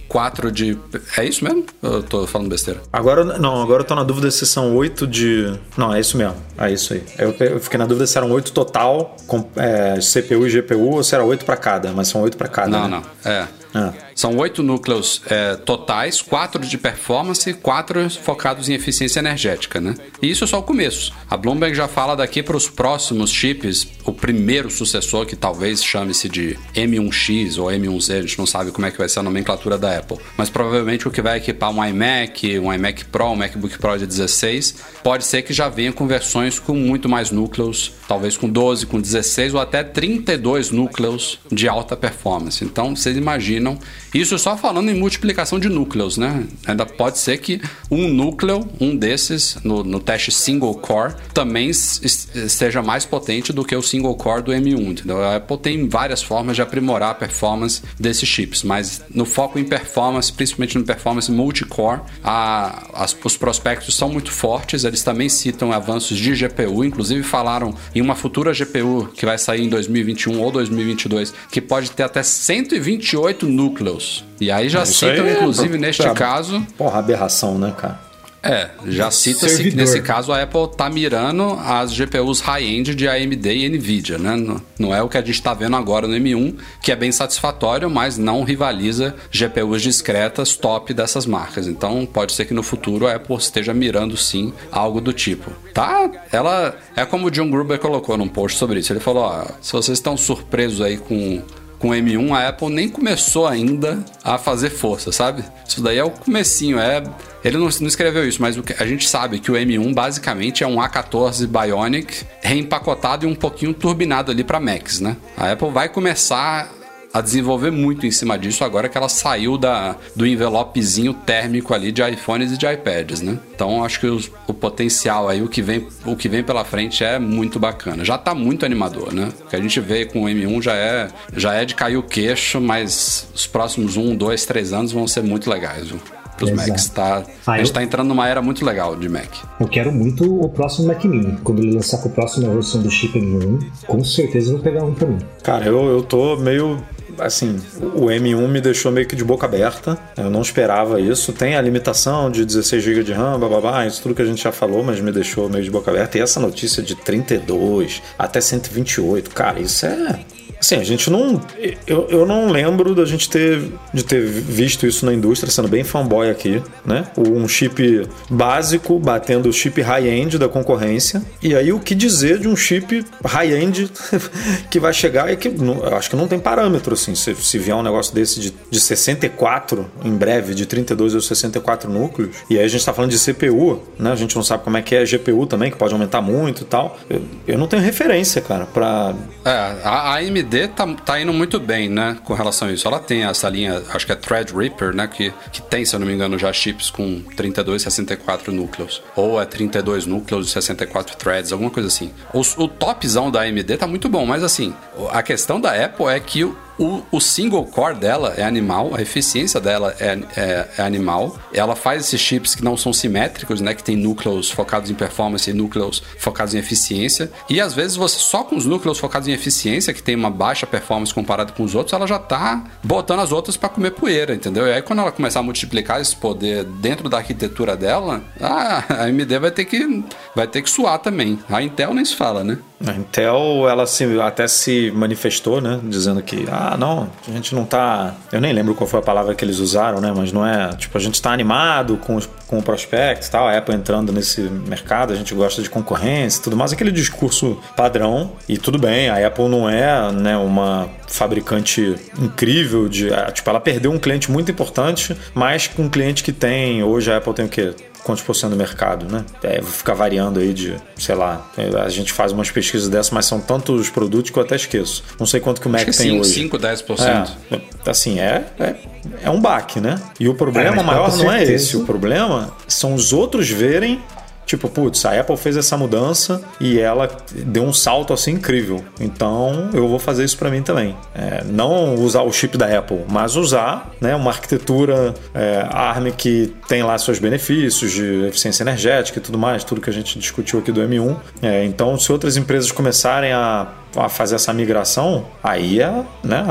Quatro de. É isso mesmo? Eu tô falando besteira. Agora, não, agora eu tô na dúvida se são oito de. Não, é isso mesmo. É isso aí. Eu, eu fiquei na dúvida se eram oito total, com é, CPU e GPU, ou se era oito para cada, mas são oito para cada. Não, né? não. É. Ah. São oito núcleos é, totais, quatro de performance, quatro focados em eficiência energética, né? E isso é só o começo. A Bloomberg já fala daqui para os próximos chips, o primeiro sucessor que talvez chame-se de M1X ou M1Z, a gente não sabe como é que vai ser a nomenclatura da Apple, mas provavelmente o que vai equipar um iMac, um iMac Pro, um MacBook Pro de 16, pode ser que já venha com versões com muito mais núcleos, talvez com 12, com 16 ou até 32 núcleos de alta performance. Então, vocês imaginam isso só falando em multiplicação de núcleos, né? Ainda pode ser que um núcleo, um desses, no, no teste single core, também seja mais potente do que o single core do M1, entendeu? A Apple tem várias formas de aprimorar a performance desses chips, mas no foco em performance, principalmente no performance multicore, a, as, os prospectos são muito fortes, eles também citam avanços de GPU, inclusive falaram em uma futura GPU que vai sair em 2021 ou 2022, que pode ter até 128 núcleos e aí já citam, aí é inclusive, é, neste caso. Porra, aberração, né, cara? É, já cita-se que nesse caso a Apple tá mirando as GPUs high-end de AMD e Nvidia, né? Não é o que a gente está vendo agora no M1, que é bem satisfatório, mas não rivaliza GPUs discretas top dessas marcas. Então pode ser que no futuro a Apple esteja mirando sim algo do tipo. Tá? Ela é como o John Gruber colocou num post sobre isso. Ele falou: ó, se vocês estão surpresos aí com com o M1, a Apple nem começou ainda a fazer força, sabe? Isso daí é o comecinho, é... Ele não, não escreveu isso, mas a gente sabe que o M1 basicamente é um A14 Bionic reempacotado e um pouquinho turbinado ali para Macs, né? A Apple vai começar a desenvolver muito em cima disso agora que ela saiu da, do envelopezinho térmico ali de iPhones e de iPads, né? Então acho que os, o potencial aí, o que, vem, o que vem pela frente é muito bacana. Já tá muito animador, né? O que a gente vê com o M1 já é, já é de cair o queixo, mas os próximos um, dois, três anos vão ser muito legais, viu? Pros Exato. Macs. Tá, ah, a gente eu... tá entrando numa era muito legal de Mac. Eu quero muito o próximo Mac Mini. Quando ele lançar com a próxima versão do chip M1, com certeza eu vou pegar um pra mim. Cara, eu, eu tô meio assim, o M1 me deixou meio que de boca aberta. Eu não esperava isso. Tem a limitação de 16 GB de RAM, blá, isso tudo que a gente já falou, mas me deixou meio de boca aberta. E essa notícia de 32 até 128, cara, isso é Assim, a gente não. Eu, eu não lembro da gente ter, de ter visto isso na indústria, sendo bem fanboy aqui, né? Um chip básico batendo o chip high-end da concorrência. E aí o que dizer de um chip high-end que vai chegar e que eu acho que não tem parâmetro, assim. Se, se vier um negócio desse de, de 64 em breve, de 32 ou 64 núcleos, e aí a gente tá falando de CPU, né? A gente não sabe como é que é GPU também, que pode aumentar muito e tal. Eu, eu não tenho referência, cara, pra. É, a AMD AMD tá, tá indo muito bem, né, com relação a isso. Ela tem essa linha, acho que é Threadripper, né, que, que tem, se eu não me engano, já chips com 32 e 64 núcleos. Ou é 32 núcleos e 64 threads, alguma coisa assim. O, o topzão da AMD tá muito bom, mas assim, a questão da Apple é que o, o, single core dela é animal, a eficiência dela é, é, é, animal. Ela faz esses chips que não são simétricos, né? Que tem núcleos focados em performance e núcleos focados em eficiência. E às vezes você só com os núcleos focados em eficiência, que tem uma baixa performance comparado com os outros, ela já tá botando as outras para comer poeira, entendeu? E aí quando ela começar a multiplicar esse poder dentro da arquitetura dela, a AMD vai ter que vai ter que suar também. A Intel nem se fala, né? A Intel, ela se, até se manifestou, né? Dizendo que, ah, não, a gente não tá. Eu nem lembro qual foi a palavra que eles usaram, né? Mas não é. Tipo, a gente tá animado com, com o prospect e tal, a Apple entrando nesse mercado, a gente gosta de concorrência e tudo mais. Aquele discurso padrão. E tudo bem, a Apple não é né, uma fabricante incrível de. Tipo, ela perdeu um cliente muito importante, mas com um cliente que tem. Hoje a Apple tem o quê? Quantos por cento do mercado, né? É, ficar variando aí de, sei lá, a gente faz umas pesquisas dessas, mas são tantos produtos que eu até esqueço. Não sei quanto que o Mac que tem 5, hoje. 5, 10%. É, assim, é, é, é um baque, né? E o problema é, maior não é esse. O problema são os outros verem Tipo, putz, a Apple fez essa mudança e ela deu um salto assim incrível. Então eu vou fazer isso para mim também. É, não usar o chip da Apple, mas usar né, uma arquitetura é, ARM que tem lá seus benefícios de eficiência energética e tudo mais, tudo que a gente discutiu aqui do M1. É, então, se outras empresas começarem a fazer essa migração, aí é, né,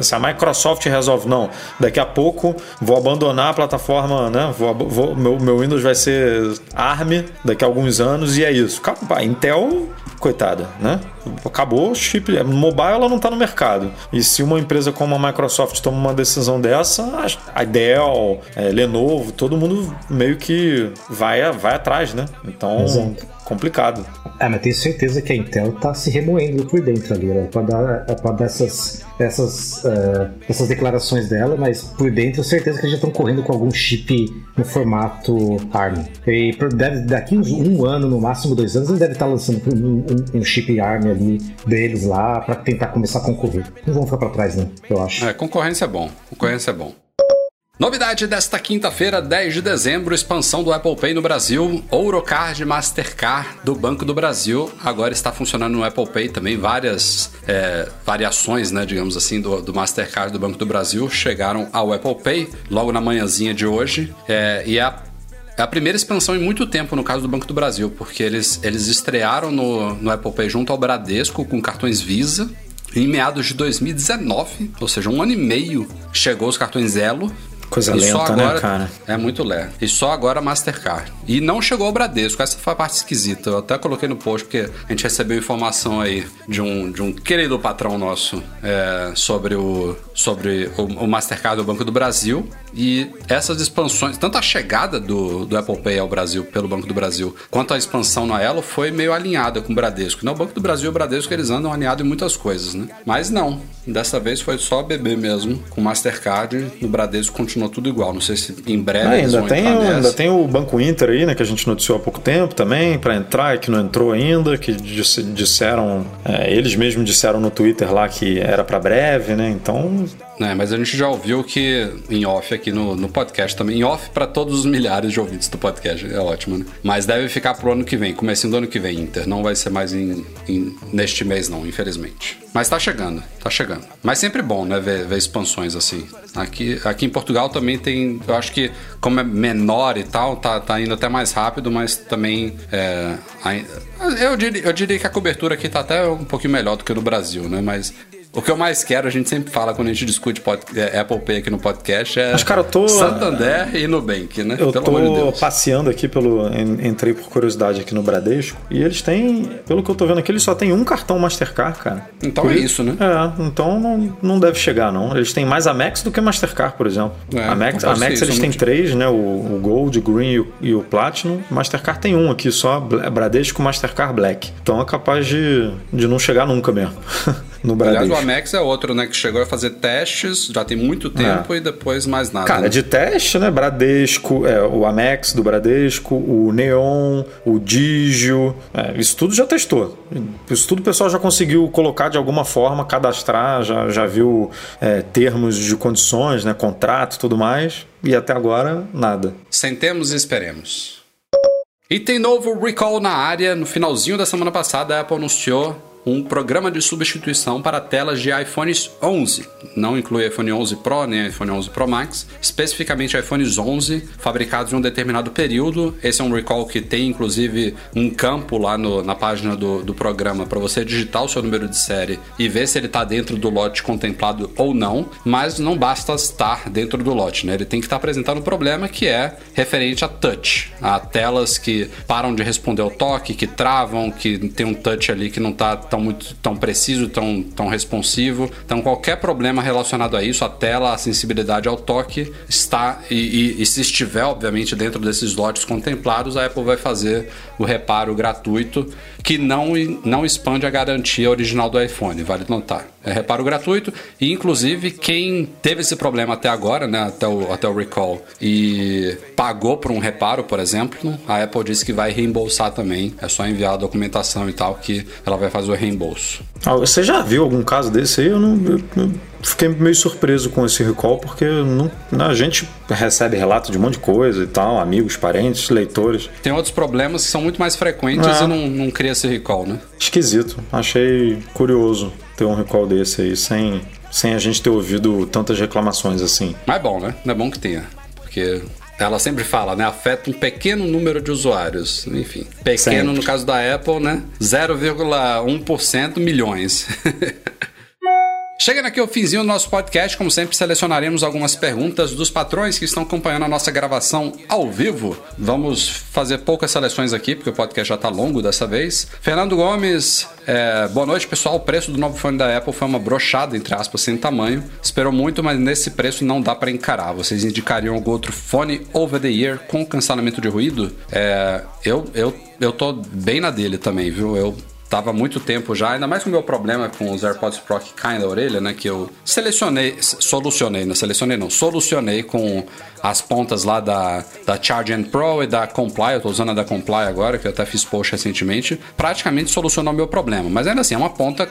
se a Microsoft resolve, não, daqui a pouco vou abandonar a plataforma, né, vou, vou meu, meu Windows vai ser ARM daqui a alguns anos e é isso. Intel, coitada, né? Acabou o chip, mobile ela não está no mercado. E se uma empresa como a Microsoft toma uma decisão dessa, a Dell, é, Lenovo, todo mundo meio que vai, vai atrás, né? Então, Exato complicado. É, mas tenho certeza que a Intel tá se remoendo por dentro ali, né? Pra dar, é pra dar essas, essas, uh, essas declarações dela, mas por dentro, certeza que eles já estão correndo com algum chip no formato ARM. E deve, daqui uns, um ano, no máximo dois anos, eles devem estar lançando um, um, um chip ARM ali deles lá para tentar começar a concorrer. Não vão ficar para trás, né? Eu acho. É, concorrência é bom. Concorrência é bom. Novidade desta quinta-feira, 10 de dezembro, expansão do Apple Pay no Brasil. Ourocard Mastercard do Banco do Brasil agora está funcionando no Apple Pay também. Várias é, variações, né, digamos assim, do, do, Mastercard do Banco do Brasil chegaram ao Apple Pay logo na manhãzinha de hoje. É, e é a é a primeira expansão em muito tempo no caso do Banco do Brasil, porque eles, eles estrearam no, no Apple Pay junto ao Bradesco com cartões Visa. Em meados de 2019, ou seja, um ano e meio, chegou os cartões Elo Coisa e lenta, né, agora, né, cara? É muito lento. E só agora Mastercard. E não chegou ao Bradesco. Essa foi a parte esquisita. Eu até coloquei no post, porque a gente recebeu informação aí de um, de um querido patrão nosso é, sobre, o, sobre o, o Mastercard do Banco do Brasil. E essas expansões, tanto a chegada do, do Apple Pay ao Brasil pelo Banco do Brasil, quanto a expansão na Elo foi meio alinhada com o Bradesco. No Banco do Brasil e o Bradesco eles andam alinhados em muitas coisas, né? Mas não, dessa vez foi só bebê mesmo, com Mastercard. No Bradesco continuou tudo igual. Não sei se em breve. Ah, ainda, tem, ainda tem o Banco Inter aí, né? Que a gente noticiou há pouco tempo também, para entrar, que não entrou ainda, que disseram. É, eles mesmos disseram no Twitter lá que era para breve, né? Então é, mas a gente já ouviu que em off aqui no, no podcast também, em off para todos os milhares de ouvintes do podcast, é ótimo, né? Mas deve ficar pro ano que vem, comecinho do ano que vem, Inter. Não vai ser mais em, em, neste mês, não, infelizmente. Mas tá chegando, tá chegando. Mas sempre bom, né, ver, ver expansões assim. Aqui, aqui em Portugal também tem, eu acho que como é menor e tal, tá, tá indo até mais rápido, mas também é, eu, diria, eu diria que a cobertura aqui tá até um pouquinho melhor do que no Brasil, né? Mas O que eu mais quero, a gente sempre fala quando a gente discute é, Apple Pay aqui no podcast, é Mas, cara, eu tô- Santander e Nubank, né? Eu Pelo de tô Deus. passeando aqui pelo. en- Entrei por curiosidade aqui no Bradesco. E eles têm. Pelo que eu tô vendo aqui, eles só tem um cartão Mastercard, cara. Então Por é isso, né? É, então não, não deve chegar, não. Eles têm mais Amex do que Mastercard, por exemplo. É, Amex, Amex ser eles têm três, né? O, o Gold, o Green e o, e o Platinum. Mastercard tem um aqui só, Bradesco Mastercard Black. Então é capaz de, de não chegar nunca mesmo. no Aliás, Bradesco. o Amex é outro, né? Que chegou a fazer testes, já tem muito tempo e depois mais nada. Cara, né? de teste, né? Bradesco, é, o Amex do Bradesco, o Neon, o Digio. é, isso tudo já testou. Isso tudo o pessoal já conseguiu colocar de alguma forma, cadastrar, já, já viu é, termos de condições, né? Contrato e tudo mais. E até agora, nada. Sentemos e esperemos. E tem novo recall na área. No finalzinho da semana passada, a Apple anunciou um programa de substituição para telas de iPhones 11. Não inclui iPhone 11 Pro nem iPhone 11 Pro Max, especificamente iPhones 11 fabricados em um determinado período. Esse é um recall que tem inclusive um campo lá no- na página do, do programa para você digitar o seu número de série e ver se ele está dentro do lote contemplado ou não. Mas não basta estar dentro do lote, né? Ele tem que estar apresentando um problema que é referente a touch, a telas que param de responder ao toque, que travam, que tem um touch ali que não está muito tão preciso, tão, tão responsivo. Então qualquer problema relacionado a isso, a tela, a sensibilidade ao toque está e, e- e se estiver obviamente dentro desses lotes contemplados, a Apple vai fazer o reparo gratuito que não não expande a garantia original do iPhone, vale notar. É reparo gratuito e inclusive quem teve esse problema até agora, né, até o, até o recall e pagou por um reparo, por exemplo, a Apple disse que vai reembolsar também. É só enviar a documentação e tal que ela vai fazer o reembolso. Ah, Você já viu algum caso desse aí? Eu, não, eu- eu fiquei meio surpreso com esse recall, porque não- a gente recebe relato de um monte de coisa e tal, amigos, parentes, leitores. Tem outros problemas que são muito mais frequentes É. e não, não cria esse recall, né? Esquisito. Achei curioso ter um recall desse aí, sem, sem a gente ter ouvido tantas reclamações assim. Mas é bom, né? Não é bom que tenha. Porque ela sempre fala, né? Afeta um pequeno número de usuários. Enfim, pequeno Sempre. no caso da Apple, né? 0,1% milhões. Chegando aqui ao finzinho do nosso podcast, como sempre, selecionaremos algumas perguntas dos patrões que estão acompanhando a nossa gravação ao vivo. Vamos fazer poucas seleções aqui, porque o podcast já está longo dessa vez. Fernando Gomes, é, boa noite, pessoal. O preço do novo fone da Apple foi uma brochada, entre aspas, sem tamanho. Esperou muito, mas nesse preço não dá para encarar. Vocês indicariam algum outro fone over the ear com cancelamento de ruído? É, eu, eu, eu tô bem na dele também, viu? Eu Tava muito tempo já, ainda mais com o meu problema com os AirPods Pro que caem da orelha, né? Que eu selecionei, solucionei, não selecionei não, solucionei com as pontas lá da, da Charge and Pro e da Comply, eu tô usando a da Comply agora, que eu até fiz post recentemente, praticamente solucionou o meu problema. Mas ainda assim, é uma ponta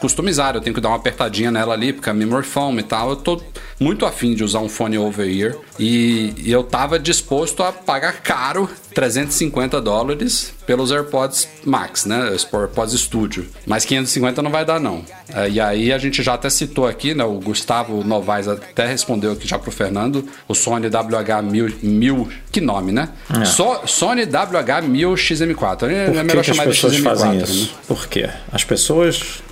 customizar, eu tenho que dar uma apertadinha nela ali, porque é memory foam e tal. Eu tô muito afim de usar um fone over ear e, e eu tava disposto a pagar caro 350 dólares pelos AirPods Max, né? Os AirPods Studio. Mas 550 não vai dar, não. É, e aí a gente já até citou aqui, né? O Gustavo Novaes até respondeu aqui já pro Fernando, o Sony WH-1000, que nome, né? So- Sony WH-1000 XM4. É Por melhor que, que as chamar de pessoas XM4, fazem né? isso? Por quê? As pessoas.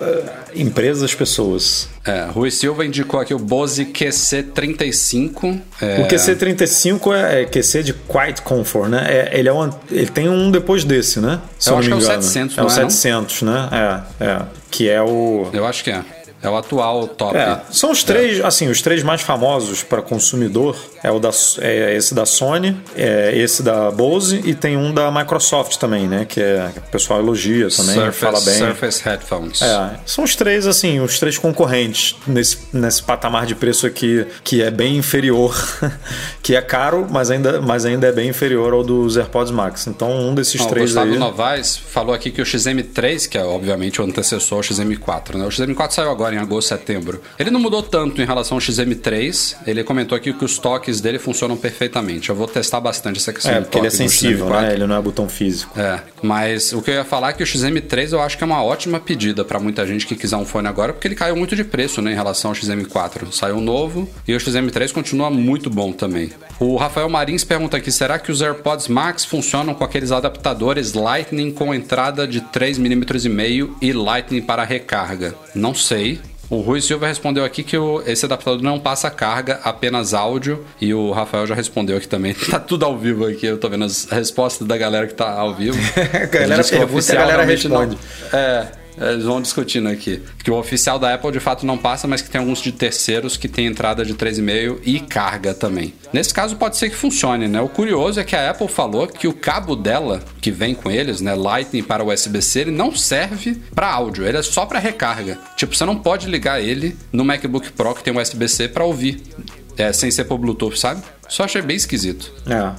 Eh, empresas, pessoas. É, Rui Silva indicou aqui o Bose QC35. É, O QC35 é, é QC de Quiet Comfort, né? É, ele, é um, ele tem um depois desse, né? Se Eu não acho que é o engano. 700, É o não é, não? 700, né? É, é. Que é o. Eu acho que é. É o atual top. É, são os três, assim, os três mais famosos para consumidor é o da, é esse da Sony, é esse da Bose e tem um da Microsoft também, né? Que, é, que o pessoal elogia também, Surface, fala bem. Surface Headphones. É, são os três, assim, os três concorrentes nesse, nesse patamar de preço aqui, que é bem inferior, que é caro, mas ainda, mas ainda é bem inferior ao dos AirPods Max. Então, um desses Ó, o três Gustavo aí. Novaes falou aqui que o XM3, que é obviamente o antecessor ao XM4, né? O XM4 saiu agora agora em agosto, setembro. Ele não mudou tanto em relação ao XM3. Ele comentou aqui que os toques dele funcionam perfeitamente. Eu vou testar bastante essa questão É, do porque ele é toque sensível, XM4. né? Ele não é botão físico. É, mas o que eu ia falar é que o XM3 eu acho que é uma ótima pedida pra muita gente que quiser um fone agora, porque ele caiu muito de preço, né, em relação ao XM4. Saiu novo e o XM3 continua muito bom também. O Rafael Marins pergunta aqui: será que os AirPods Max funcionam com aqueles adaptadores Lightning com entrada de 3,5 mm e Lightning para recarga? Não sei. O Rui Silva respondeu aqui que o- esse adaptador não passa carga, apenas áudio. E o Rafael já respondeu aqui também. Tá tudo ao vivo aqui, eu tô vendo as respostas da galera que tá ao vivo. A galera pergunta e a oficial galera realmente não- responde. É, eles vão discutindo aqui. Que o oficial da Apple de fato não passa, mas que tem alguns de terceiros que tem entrada de 3,5 e carga também. Nesse caso pode ser que funcione, né? O curioso é que a Apple falou que o cabo dela, que vem com eles, né, Lightning para USB-C, ele não serve para áudio, ele é só para recarga. Tipo, você não pode ligar ele no MacBook Pro que tem USB-C para ouvir. É, sem ser por Bluetooth, sabe? Só achei bem esquisito. É,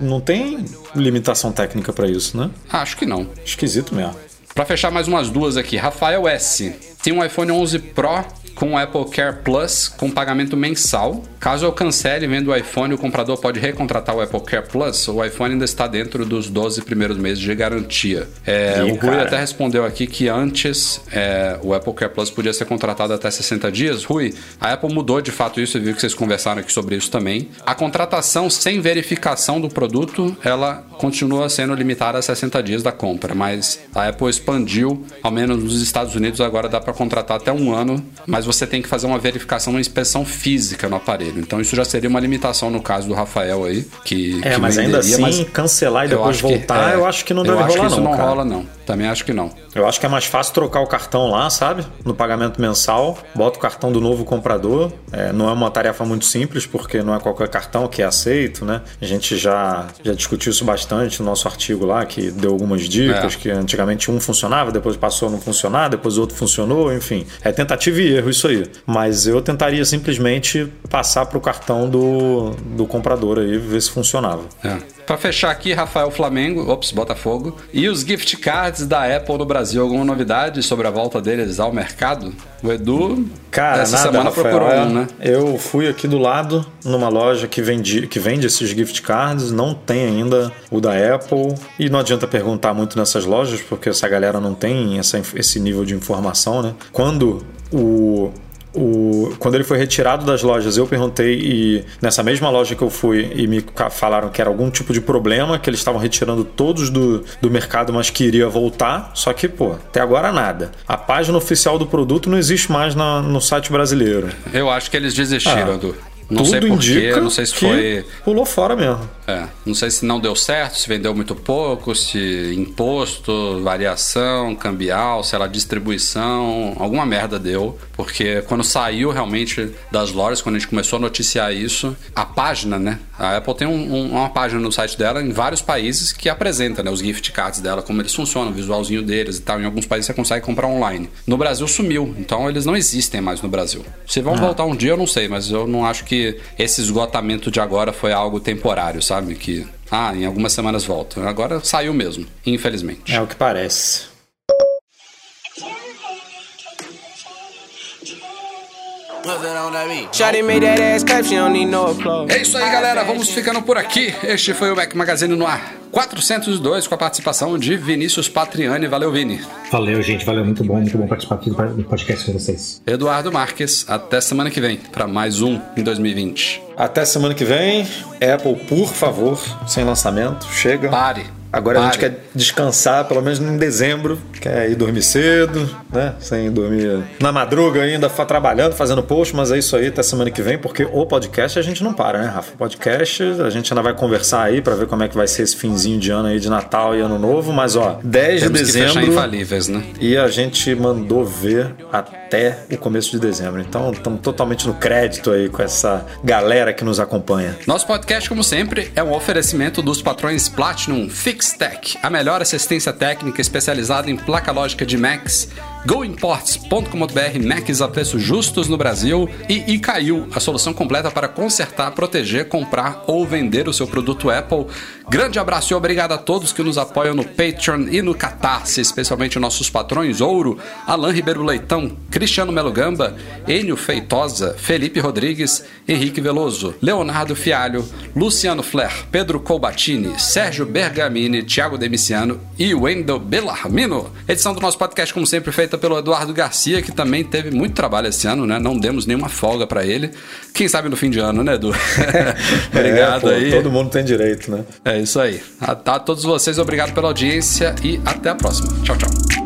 não tem limitação técnica pra isso, né? Acho que não. Esquisito mesmo. Pra fechar mais umas duas aqui, Rafael S. Tem um iPhone 11 Pro com Apple Care Plus com pagamento mensal. Caso eu cancele vendo o iPhone, o comprador pode recontratar o Apple Care Plus. O iPhone ainda está dentro dos 12 primeiros meses de garantia. É, Ih, o Rui cara. até respondeu aqui que antes é, o Apple Care Plus podia ser contratado até 60 dias. Rui, a Apple mudou de fato isso, eu vi que vocês conversaram aqui sobre isso também. A contratação sem verificação do produto, ela continua sendo limitada a 60 dias da compra, mas a Apple expandiu, ao menos nos Estados Unidos, agora dá para contratar até um ano, mas você tem que fazer uma verificação, uma inspeção física no aparelho. Então isso já seria uma limitação no caso do Rafael aí, que É, que mas ainda venderia, assim, mas cancelar e depois acho que- voltar, é, eu acho que não deve rolar, que isso não. não cara. rola, não. Também acho que não. Eu acho que é mais fácil trocar o cartão lá, sabe? No pagamento mensal, bota o cartão do novo comprador. É, não é uma tarefa muito simples, porque não é qualquer cartão que é aceito, né? A gente já, já discutiu isso bastante no nosso artigo lá, que deu algumas dicas, É. que antigamente um funcionava, depois passou a não funcionar, depois o outro funcionou, enfim. É tentativa e erro isso aí. Mas eu tentaria simplesmente passar pro cartão do, do comprador aí, ver se funcionava. É. Pra fechar aqui, Rafael Flamengo, ops, Botafogo. E os gift cards da Apple no Brasil, alguma novidade sobre a volta deles ao mercado? O Edu, Cara, essa nada, semana Rafael, procurou é, um, né? Eu fui aqui do lado, numa loja que vende, que vende esses gift cards, não tem ainda o da Apple. E não adianta perguntar muito nessas lojas, porque essa galera não tem essa, esse nível de informação, né? Quando o. O, quando ele foi retirado das lojas, eu perguntei e nessa mesma loja que eu fui e me falaram que era algum tipo de problema, que eles estavam retirando todos do, do mercado, mas que iria voltar. Só que, pô, até agora nada. A página oficial do produto não existe mais na- no site brasileiro. Eu acho que eles desistiram, Ah, Edu. Não Tudo sei porquê, indica não sei se foi. pulou fora mesmo. É, não sei se não deu certo, se vendeu muito pouco, se imposto, variação, cambial, sei lá, distribuição, alguma merda deu. Porque quando saiu realmente das lojas, quando a gente começou a noticiar isso, a página, né? A Apple tem um- um- uma página no site dela em vários países que apresenta né, os gift cards dela, como eles funcionam, o visualzinho deles e tal. Em alguns países você consegue comprar online. No Brasil sumiu, então eles não existem mais no Brasil. Se vão voltar um dia, eu não sei, mas eu não acho que esse esgotamento de agora foi algo temporário, sabe? Que, ah, em algumas semanas volta. Agora saiu mesmo, infelizmente. É o que parece. É isso aí, galera. Vamos ficando por aqui. Este foi o Mac Magazine no ar 402 com a participação de Vinícius Patriani. Valeu, Vini. Valeu, gente. Valeu. Muito bom, muito bom participar aqui do podcast com vocês. Eduardo Marques. Até semana que vem para mais um em 2020. Até semana que vem. Apple, por favor, sem lançamento. Chega. Pare. Agora a gente quer descansar, pelo menos em dezembro. Quer ir dormir cedo, né? Sem dormir na madruga ainda, trabalhando, fazendo post, mas é isso aí, até semana que vem, porque o podcast a gente não para, né, Rafa? Podcast a gente ainda vai conversar aí pra ver como é que vai ser esse finzinho de ano aí de Natal e Ano Novo, mas ó, 10 Temos de que dezembro. infalíveis, né? E a gente mandou ver até o começo de dezembro. Então estamos totalmente no crédito aí com essa galera que nos acompanha. Nosso podcast, como sempre, é um oferecimento dos patrões Platinum FixTech, a melhor assistência técnica especializada em placa lógica de Macs, goimports.com.br, Macs a preços justos no Brasil e Icaiu, a solução completa para consertar, proteger, comprar ou vender o seu produto Apple. Grande abraço e obrigado a todos que nos apoiam no Patreon e no Catarse, especialmente nossos patrões Ouro, Alain Ribeiro Leitão, Cristiano Melo Gamba, Enio Feitosa, Felipe Rodrigues, Henrique Veloso, Leonardo Fialho, Luciano Flair, Pedro Colbatini, Sérgio Bergamini, Thiago Demiciano e Wendel Bellarmino. Edição do nosso podcast, como sempre, feita pelo Eduardo Garcia, que também teve muito trabalho esse ano, né? Não demos nenhuma folga para ele. Quem sabe no fim de ano, né, Edu? obrigado é, pô, aí. Todo mundo tem direito, né? É isso aí. A, a todos vocês, obrigado pela audiência e até a próxima. Tchau, tchau.